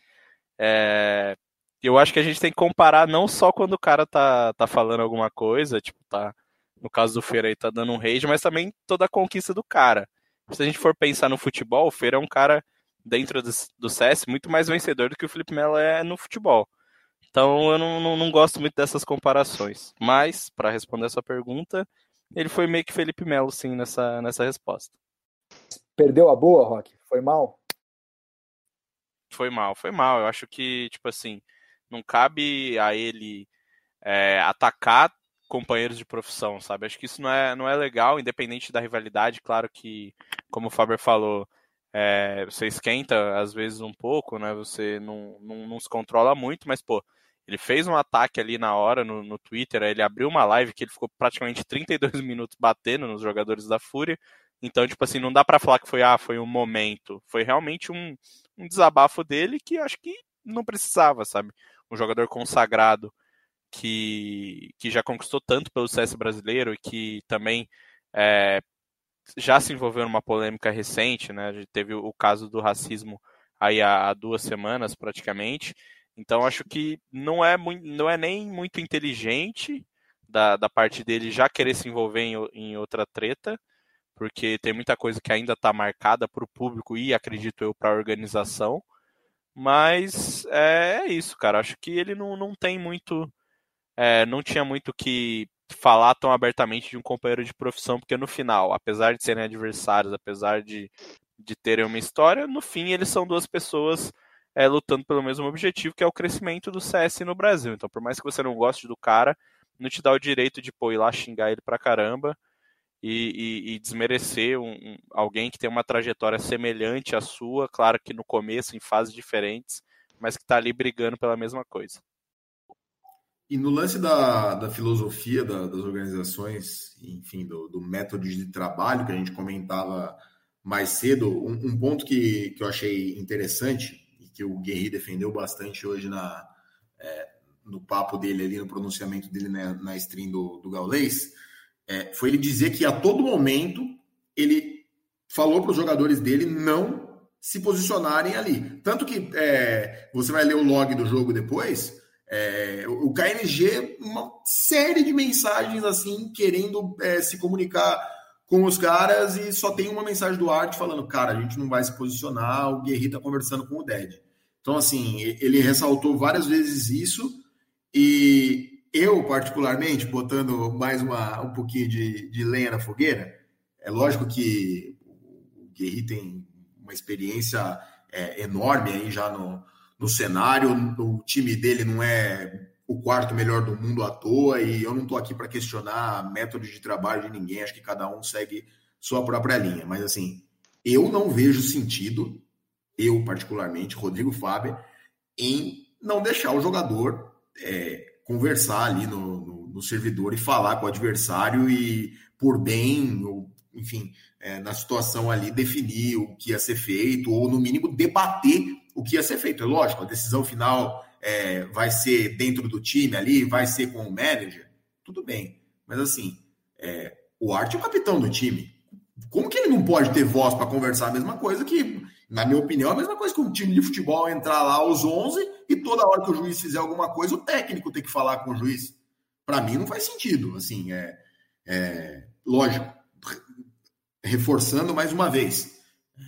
é, eu acho que a gente tem que comparar não só quando o cara tá, tá falando alguma coisa, tipo, tá, no caso do Feira aí, tá dando um rage, mas também toda a conquista do cara. Se a gente for pensar no futebol, o Feira é um cara dentro do, do CS muito mais vencedor do que o Felipe Melo é no futebol. Então eu não, não, não gosto muito dessas comparações. Mas, para responder a sua pergunta, ele foi meio que Felipe Melo, sim, nessa, nessa resposta. Perdeu a boa, Rock? Foi mal? Foi mal, foi mal. Eu acho que, tipo assim, não cabe a ele é, atacar companheiros de profissão, sabe? Acho que isso não é, não é legal, independente da rivalidade. Claro que, como o Faber falou, é, você esquenta às vezes um pouco, né? Você não, não, não, se controla muito, mas, pô, ele fez um ataque ali na hora no, no Twitter, ele abriu uma live que ele ficou praticamente 32 minutos batendo nos jogadores da Fúria. Então, tipo assim, não dá para falar que foi, ah, foi um momento. Foi realmente um, um desabafo dele que acho que não precisava, sabe? Um jogador consagrado que, que já conquistou tanto pelo CS brasileiro e que também é, já se envolveu numa polêmica recente, né? A gente teve o caso do racismo aí há, há duas semanas praticamente. Então acho que não é, muito, não é nem muito inteligente da, da parte dele já querer se envolver em, em outra treta, porque tem muita coisa que ainda está marcada para o público e acredito eu para a organização. Mas é, é, isso, cara. Acho que ele não, não tem muito. É, não tinha muito que falar tão abertamente de um companheiro de profissão, porque no final, apesar de serem adversários, apesar de, de terem uma história, no fim eles são duas pessoas é, lutando pelo mesmo objetivo, que é o crescimento do CS no Brasil. Então, por mais que você não goste do cara, não te dá o direito de pô, ir lá xingar ele pra caramba e, e, e desmerecer um, um, alguém que tem uma trajetória semelhante à sua, claro que no começo, em fases diferentes, mas que está ali brigando pela mesma coisa. E no lance da, da filosofia da, das organizações, enfim, do, do, método de trabalho que a gente comentava mais cedo, um, um, ponto que, que eu achei interessante que o Guerri defendeu bastante hoje na, é, no papo dele ali, no pronunciamento dele na, na stream do, do Gaulês, é, foi ele dizer que a todo momento ele falou para os jogadores dele não se posicionarem ali. Tanto que é, você vai ler o log do jogo depois, é, o KNG, uma série de mensagens assim, querendo é, se comunicar com os caras e só tem uma mensagem do Art falando, cara, a gente não vai se posicionar, o Guerri tá conversando com o Dead. Então, assim, ele ressaltou várias vezes isso e eu, particularmente, botando mais uma, um pouquinho de, de lenha na fogueira, é lógico que o Guerri tem uma experiência é, enorme aí já no, no cenário. O time dele não é o quarto melhor do mundo à toa e eu não estou aqui para questionar método de trabalho de ninguém. Acho que cada um segue sua própria linha. Mas assim, eu não vejo sentido, eu particularmente, Rodrigo Fábio, em não deixar o jogador é, conversar ali no, no, no, servidor e falar com o adversário e, por bem, ou, enfim, é, na situação ali, definir o que ia ser feito, ou no mínimo debater o que ia ser feito. É lógico, a decisão final é, vai ser dentro do time ali, vai ser com o manager, tudo bem. Mas assim, é, o Art é o capitão do time. Como que ele não pode ter voz para conversar a mesma coisa que, na minha opinião, é a mesma coisa que um time de futebol entrar lá aos 11 e toda hora que o juiz fizer alguma coisa, o técnico tem que falar com o juiz. Para mim não faz sentido. Assim, é, é lógico. Reforçando mais uma vez,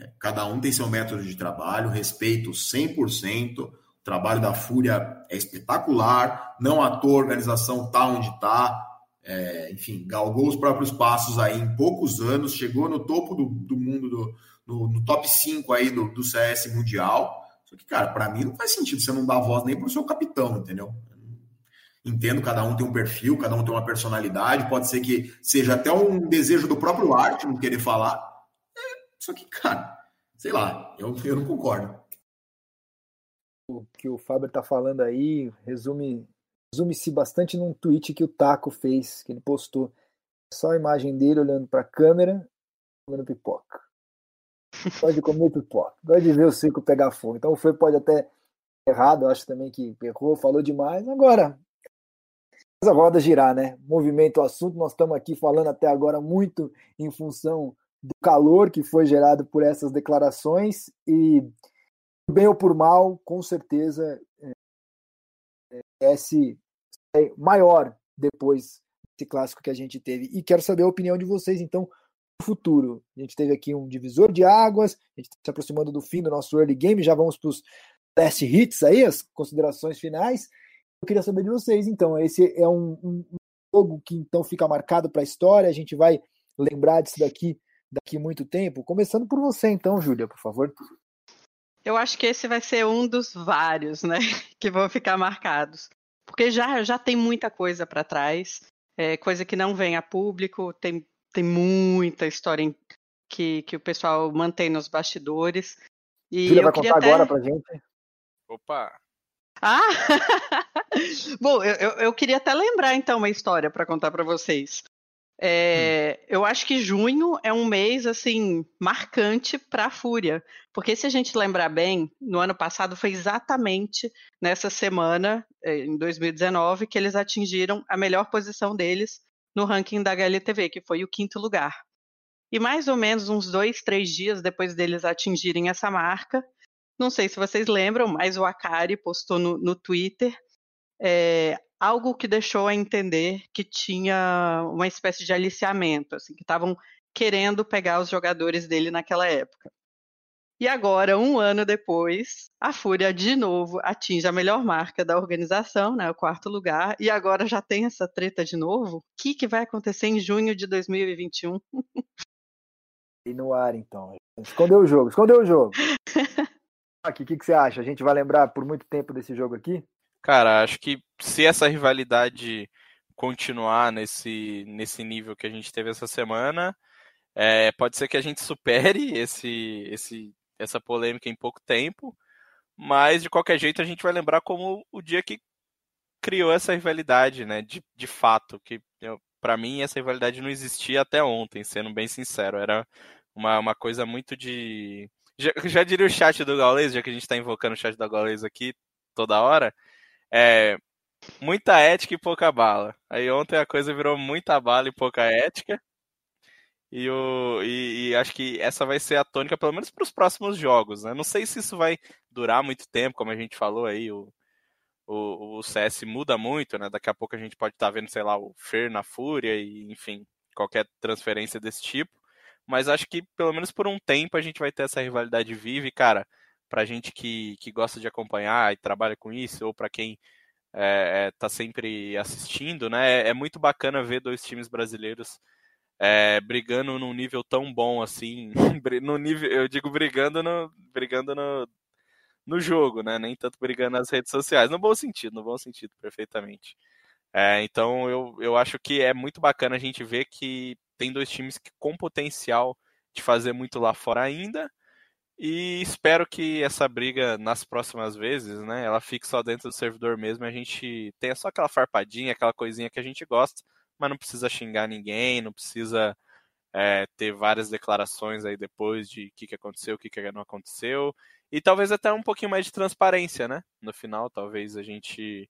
é, cada um tem seu método de trabalho, respeito 100%. O trabalho da Fúria é espetacular. Não à toa a organização tá onde está. É, enfim, galgou os próprios passos aí em poucos anos, chegou no topo do, do mundo, do, no, no, top 5 aí do, do CS mundial. Só que, cara, para mim não faz sentido você não dar voz nem pro seu capitão, entendeu? Entendo, cada um tem um perfil, cada um tem uma personalidade, pode ser que seja até um desejo do próprio arte não querer falar. É, só que, cara, sei lá, eu, eu não concordo. O que o Fábio está falando aí resume resume-se bastante num tweet que o Taco fez, que ele postou. Só a imagem dele olhando para a câmera, comendo pipoca. Gosta de comer pipoca. Gosta de ver o circo pegar fogo. Então foi pode até errado, acho também que errou, falou demais. Agora, a roda girar, né? Movimento o assunto, nós estamos aqui falando até agora muito em função do calor que foi gerado por essas declarações e bem ou por mal, com certeza é, é, esse é maior depois desse clássico que a gente teve. E quero saber a opinião de vocês, então, futuro. A gente teve aqui um divisor de águas, a gente está se aproximando do fim do nosso early game, já vamos para os test hits aí, as considerações finais. Eu queria saber de vocês, então, esse é um, um, um jogo que então fica marcado para a história, a gente vai lembrar disso daqui daqui muito tempo. Começando por você, então, Júlia, por favor. Eu acho que esse vai ser um dos vários, né, que vão ficar marcados, porque já já tem muita coisa para trás, é, coisa que não vem a público, tem tem muita história que, que o pessoal mantém nos bastidores. E Júlia vai contar até... agora pra gente. Opa! Ah! Bom, eu, eu queria até lembrar então uma história para contar para vocês. É, hum. Eu acho que junho é um mês assim marcante para a Fúria, porque se a gente lembrar bem, no ano passado foi exatamente nessa semana, é, em 2019, que eles atingiram a melhor posição deles no ranking da HLTV, que foi o quinto lugar. E mais ou menos uns dois, três dias depois deles atingirem essa marca, não sei se vocês lembram, mas o Akari postou no, no Twitter é, algo que deixou a entender que tinha uma espécie de aliciamento, assim, que estavam querendo pegar os jogadores dele naquela época. E agora, um ano depois, a Fúria de novo atinge a melhor marca da organização, né, o quarto lugar, e agora já tem essa treta de novo. O que, que vai acontecer em junho de 2021? E no ar, então. Escondeu o jogo, escondeu o jogo. Aqui, o que, que você acha? A gente vai lembrar por muito tempo desse jogo aqui? Cara, acho que se essa rivalidade continuar nesse, nesse nível que a gente teve essa semana, é, pode ser que a gente supere esse, esse essa polêmica em pouco tempo, mas de qualquer jeito a gente vai lembrar como o dia que criou essa rivalidade, né? De, de fato, que para mim essa rivalidade não existia até ontem, sendo bem sincero, era uma, uma coisa muito de já, já diria o chat do Gaules, já que a gente está invocando o chat do Gaules aqui toda hora, é muita ética e pouca bala. Aí ontem a coisa virou muita bala e pouca ética. E, o, e, e, acho que essa vai ser a tônica, pelo menos para os próximos jogos. Né? Não sei se isso vai durar muito tempo, como a gente falou aí, o, o, o CS muda muito, né? Daqui a pouco a gente pode estar tá vendo, sei lá, o Fer na Fúria e, enfim, qualquer transferência desse tipo. Mas acho que pelo menos por um tempo a gente vai ter essa rivalidade viva e, cara, pra gente que, que gosta de acompanhar e trabalha com isso, ou para quem é, é, tá sempre assistindo, né? É, é muito bacana ver dois times brasileiros é, brigando num nível tão bom assim, no nível, eu digo brigando no, brigando no, no jogo, né? Nem tanto brigando nas redes sociais, no bom sentido, no bom sentido, perfeitamente. É, então eu, eu acho que é muito bacana a gente ver que tem dois times que, com potencial de fazer muito lá fora ainda. E espero que essa briga nas próximas vezes, né, ela fique só dentro do servidor mesmo, a gente tenha só aquela farpadinha, aquela coisinha que a gente gosta, mas não precisa xingar ninguém, não precisa é, ter várias declarações aí depois de o que, que aconteceu, o que, que não aconteceu, e talvez até um pouquinho mais de transparência, né? No final, talvez a gente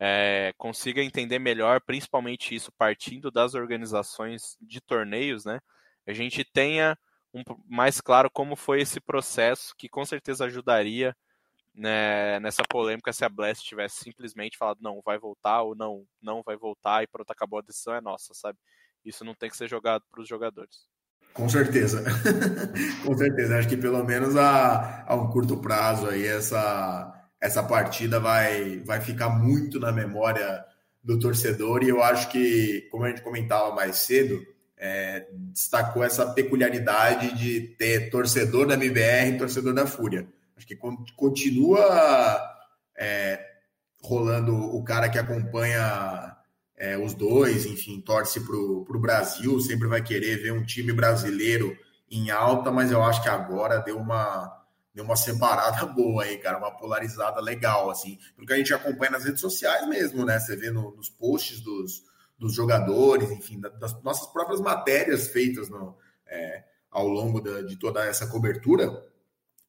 é, consiga entender melhor, principalmente isso partindo das organizações de torneios, né? A gente tenha um, mais claro como foi esse processo, que com certeza ajudaria né, nessa polêmica se a Blast tivesse simplesmente falado não, vai voltar ou não, não vai voltar e pronto, acabou a decisão, é nossa, sabe? Isso não tem que ser jogado para os jogadores. Com certeza. Com certeza. Acho que pelo menos a, a um curto prazo aí essa, essa partida vai, vai ficar muito na memória do torcedor e eu acho que, como a gente comentava mais cedo, é, destacou essa peculiaridade de ter torcedor da MBR e torcedor da Fúria. Acho que continua é, rolando o cara que acompanha é, os dois, enfim, torce para o Brasil, sempre vai querer ver um time brasileiro em alta, mas eu acho que agora deu uma, deu uma separada boa aí, cara, uma polarizada legal, assim, porque a gente acompanha nas redes sociais mesmo, né? Você vê no, nos posts dos, dos jogadores, enfim, das nossas próprias matérias feitas no, é, ao longo da, de toda essa cobertura,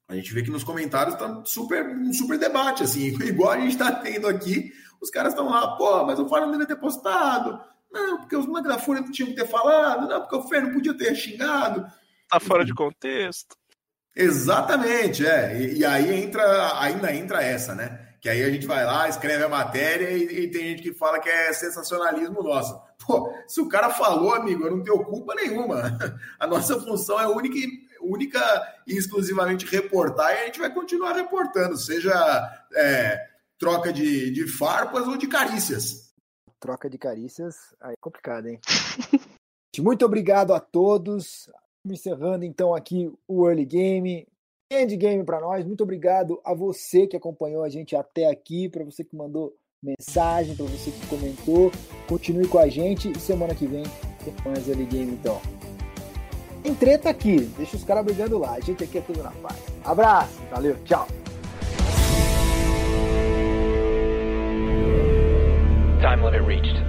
a gente vê que nos comentários tá super, um super debate, assim, igual a gente está tendo aqui os caras estão lá, pô, mas o Faro não devia ter postado. Não, porque os Fúria não tinham que ter falado. Não, porque o Fer não podia ter xingado. Tá fora de contexto. Exatamente, é. E, e, aí entra, ainda entra essa, né? Que aí a gente vai lá, escreve a matéria e, e, tem gente que fala que é sensacionalismo nosso. Pô, se o cara falou, amigo, eu não tenho culpa nenhuma. A nossa função é única e, única e exclusivamente reportar e a gente vai continuar reportando, seja é, troca de, de farpas ou de carícias. Troca de carícias, aí é complicado, hein? Muito obrigado a todos. Encerrando então aqui o Early Game, End Game para nós. Muito obrigado a você que acompanhou a gente até aqui, para você que mandou mensagem, para você que comentou. Continue com a gente e semana que vem tem mais Early Game então. Tem treta aqui, deixa os caras brigando lá. A gente aqui é tudo na paz. Abraço, valeu, tchau. Time limit reached.